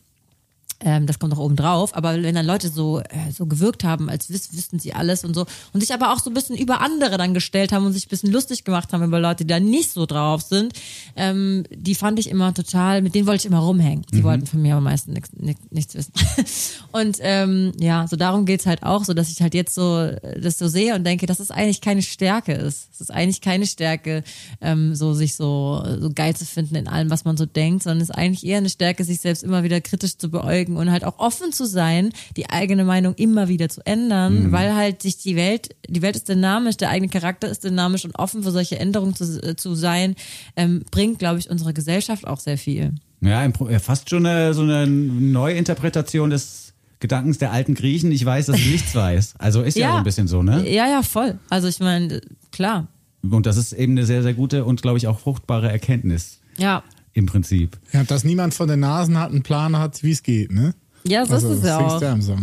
Ähm, das kommt auch oben drauf, aber wenn dann Leute so, äh, so gewirkt haben, als wüs wüssten sie alles und so und sich aber auch so ein bisschen über andere dann gestellt haben und sich ein bisschen lustig gemacht haben über Leute, die da nicht so drauf sind, ähm, die fand ich immer total, mit denen wollte ich immer rumhängen. Die wollten von mir aber meistens nix, nix, nichts wissen. und ähm, ja, so darum geht's halt auch, so dass ich halt jetzt so äh, das so sehe und denke, dass es eigentlich keine Stärke ist. Es ist eigentlich keine Stärke, ähm, so sich so, so geil zu finden in allem, was man so denkt, sondern es ist eigentlich eher eine Stärke, sich selbst immer wieder kritisch zu beäugen und halt auch offen zu sein, die eigene Meinung immer wieder zu ändern, weil halt sich die Welt, die Welt ist dynamisch, der eigene Charakter ist dynamisch und offen für solche Änderungen zu, äh, zu sein, ähm, bringt, glaube ich, unsere Gesellschaft auch sehr viel. Ja, ja, fast schon eine, so eine Neuinterpretation des Gedankens der alten Griechen. Ich weiß, dass ich nichts weiß. Also ist ja, so ein bisschen so, ne? Ja, ja, voll. Also ich meine, klar. Und das ist eben eine sehr, sehr gute und, glaube ich, auch fruchtbare Erkenntnis Ja. Im Prinzip. Ja, dass niemand von den Nasen hat, einen Plan hat, wie es geht, ne? Ja, so Also, ist es ja auch.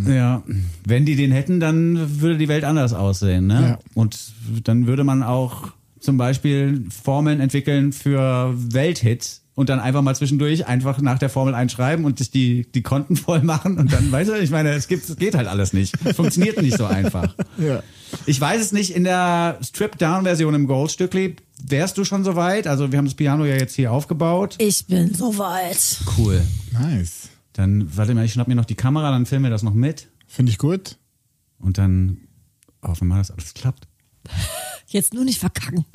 Ja, wenn die den hätten, dann würde die Welt anders aussehen. Ne? Ja. Und dann würde man auch zum Beispiel Formeln entwickeln für Welthits und dann einfach mal zwischendurch einfach nach der Formel einschreiben und sich die, die Konten voll machen und dann, weißt du, ich meine, es, gibt, es geht halt alles nicht. Funktioniert nicht so einfach. Ja. Ich weiß es nicht, in der Strip-Down-Version im Goldstückli, wärst du schon soweit? Also wir haben das Piano ja jetzt hier aufgebaut. Ich bin soweit. Cool. Nice. Dann, warte mal, ich schnapp mir noch die Kamera, dann filmen wir das noch mit. Finde ich gut. Und dann hoffen wir mal, dass alles klappt. Jetzt nur nicht verkacken.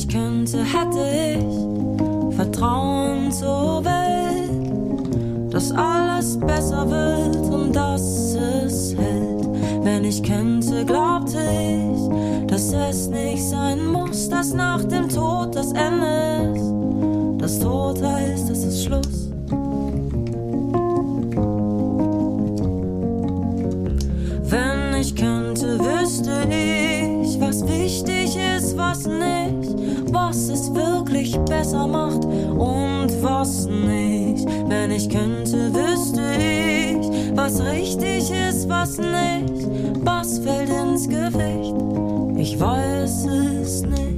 Ich könnte, hätte ich Vertrauen zur Welt, dass alles besser wird und dass es hält. Wenn ich könnte, glaubte ich, dass es nicht sein muss, dass nach dem Tod das Ende ist. Das Tod heißt, es ist Schluss. Besser macht und was nicht. Wenn ich könnte, wüsste ich, was richtig ist, was nicht, was fällt ins Gewicht. Ich weiß es nicht.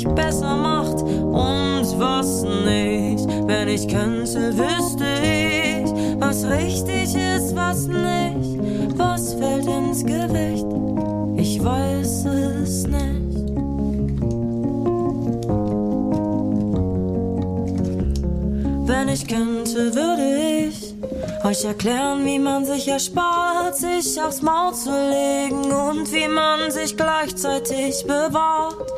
Wirklich besser macht und was nicht. Wenn ich könnte, wüsste ich, was richtig ist, was nicht, was fällt ins Gewicht. Ich weiß es nicht. Wenn ich könnte, würde ich euch erklären, wie man sich erspart, sich aufs Maul zu legen und wie man sich gleichzeitig bewahrt.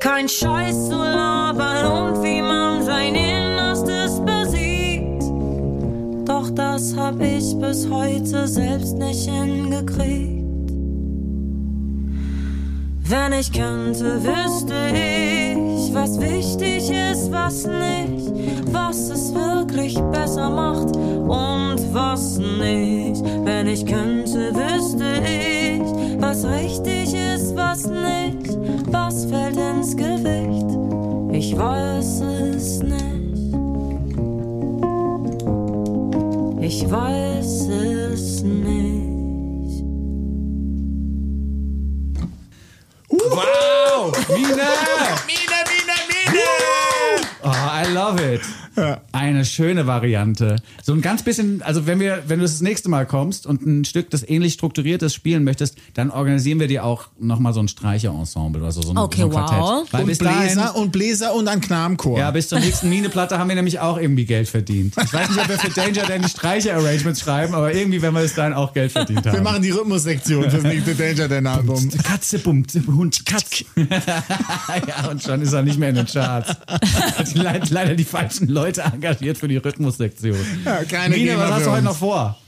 Kein Scheiß zu labern und wie man sein Innerstes besiegt. Doch das hab ich bis heute selbst nicht hingekriegt. Wenn ich könnte, wüsste ich, was wichtig ist, was nicht, was es wirklich besser macht und was nicht. Wenn ich könnte, wüsste ich, was richtig ist, was nicht, was fällt ins Gewicht. Ich weiß es nicht. Ich weiß es nicht. Wow! Mine! I love it. Eine schöne Variante. So ein ganz bisschen, also wenn wir, wenn du das nächste Mal kommst und ein Stück, das ähnlich strukturiertes spielen möchtest, dann organisieren wir dir auch nochmal so ein Streicherensemble oder so, so ein, Okay, so ein Quartett. wow. Weil Und bis dahin, Bläser und Bläser und ein Knabenchor. ja, bis zur nächsten Mine-Platte haben wir nämlich auch irgendwie Geld verdient. Ich weiß nicht, ob wir für Danger Dan die Streicher-Arrangements schreiben, aber irgendwie werden wir bis dahin auch Geld verdient haben. Wir machen die Rhythmussektion fürs nächste Danger Dan Album. Katze, Bummt, Hund, Katz. ja, und schon ist er nicht mehr in den Charts. Hat le- leider die falschen Leute engagiert für die Rhythmussektion. Ja, keine Mine, GEMA was hast für du heute noch vor?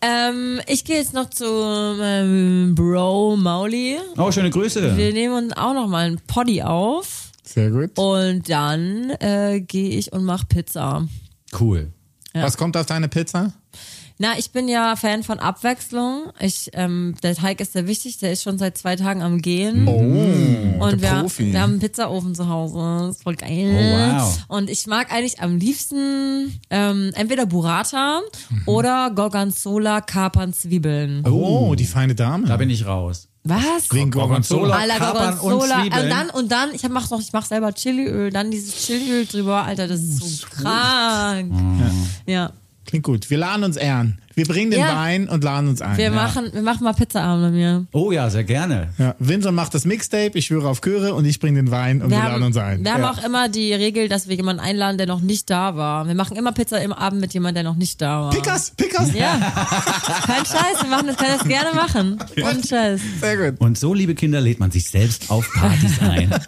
Ähm, ich gehe jetzt noch zu ähm, Bro Mauli. Oh, schöne Grüße. Wir nehmen uns auch noch mal ein Poddy auf Sehr gut. und dann äh, gehe ich und mache Pizza. Cool. Was kommt auf deine Pizza? Na, ich bin ja Fan von Abwechslung. Ich, ähm, der Teig ist sehr wichtig, der ist schon seit zwei Tagen am Gehen. Oh, und wir, Profi. wir haben einen Pizzaofen zu Hause. Das ist voll geil. Oh, wow. Und ich mag eigentlich am liebsten ähm, entweder Burrata Mhm. oder Gorgonzola Kapern Zwiebeln. Oh, die feine Dame. Da bin ich raus. Was? Wegen Gorgonzola. Alter, Kapern und Gorgonzola. Zwiebeln. Und dann, und dann, ich mach noch, ich mach selber Chiliöl, dann dieses Chiliöl drüber, Alter, das ist so krank. Ja. Klingt gut. Wir laden uns ehren. Wir bringen den Ja. Wein und laden uns ein. Wir ja. machen, wir machen mal Pizzaabend bei mir. Oh ja, sehr gerne. Ja. Vincent macht das Mixtape, ich schwöre auf Chöre und ich bringe den Wein und wir, Wir laden haben, uns ein. wir haben auch immer die Regel, dass wir jemanden einladen, der noch nicht da war. Wir machen immer Pizza im Abend mit jemandem, der noch nicht da war. Pickers, Pickers. Ja. Kein Scheiß, wir machen das, können das gerne machen. Und Scheiß. Sehr gut. Und so, liebe Kinder, lädt man sich selbst auf Partys ein.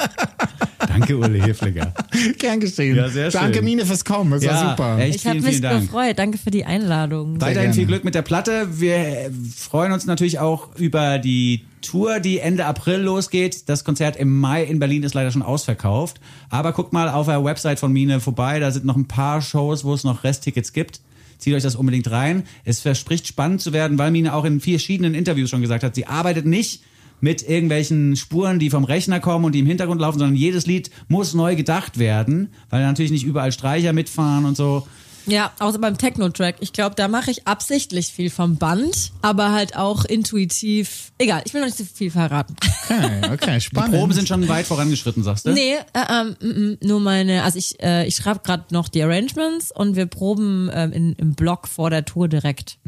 Danke, Uli Hefliger. Gern geschehen. Ja, sehr schön. Danke, Mine, fürs Kommen. Das war super. echt Ich habe mich vielen Dank. gefreut. Danke für die Einladung. Gerne. Viel Glück mit der Platte. Wir freuen uns natürlich auch über die Tour, die Ende April losgeht. Das Konzert im Mai in Berlin ist leider schon ausverkauft. Aber guckt mal auf der Website von Mine vorbei. Da sind noch ein paar Shows, wo es noch Resttickets gibt. Zieht euch das unbedingt rein. Es verspricht spannend zu werden, weil Mine auch in verschiedenen Interviews schon gesagt hat, sie arbeitet nicht mit irgendwelchen Spuren, die vom Rechner kommen und die im Hintergrund laufen, sondern jedes Lied muss neu gedacht werden, weil natürlich nicht überall Streicher mitfahren und so. Ja, außer beim Techno-Track. Ich glaube, da mache ich absichtlich viel vom Band, aber halt auch intuitiv. Egal, ich will noch nicht zu viel verraten. Okay, okay, Die spannend. Proben sind schon weit vorangeschritten, sagst du? Nee, äh, mm, nur meine, also ich, äh, ich schreibe gerade noch die Arrangements und wir proben ähm, in, im Blog vor der Tour direkt.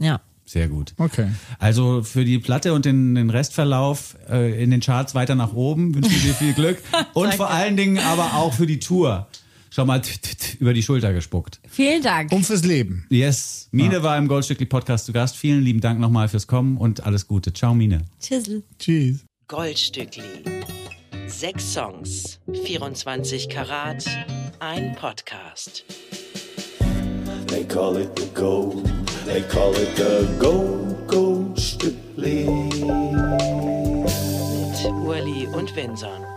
Ja. Sehr gut. Okay. Also für die Platte und den, den Restverlauf äh, in den Charts weiter nach oben wünschen wir dir viel Glück. und vor allen Dingen aber auch für die Tour. Schon mal über die Schulter gespuckt. Vielen Dank. Und fürs Leben. Yes. Mine war im Goldstückli Podcast zu Gast. Vielen lieben Dank nochmal fürs Kommen und alles Gute. Ciao, Mine. Tschüss. Tschüss. Goldstückli. Sechs Songs, 24 Karat, ein Podcast. They call it the gold. They call it the gold, gold Stückli. Mit Urli und Vinson.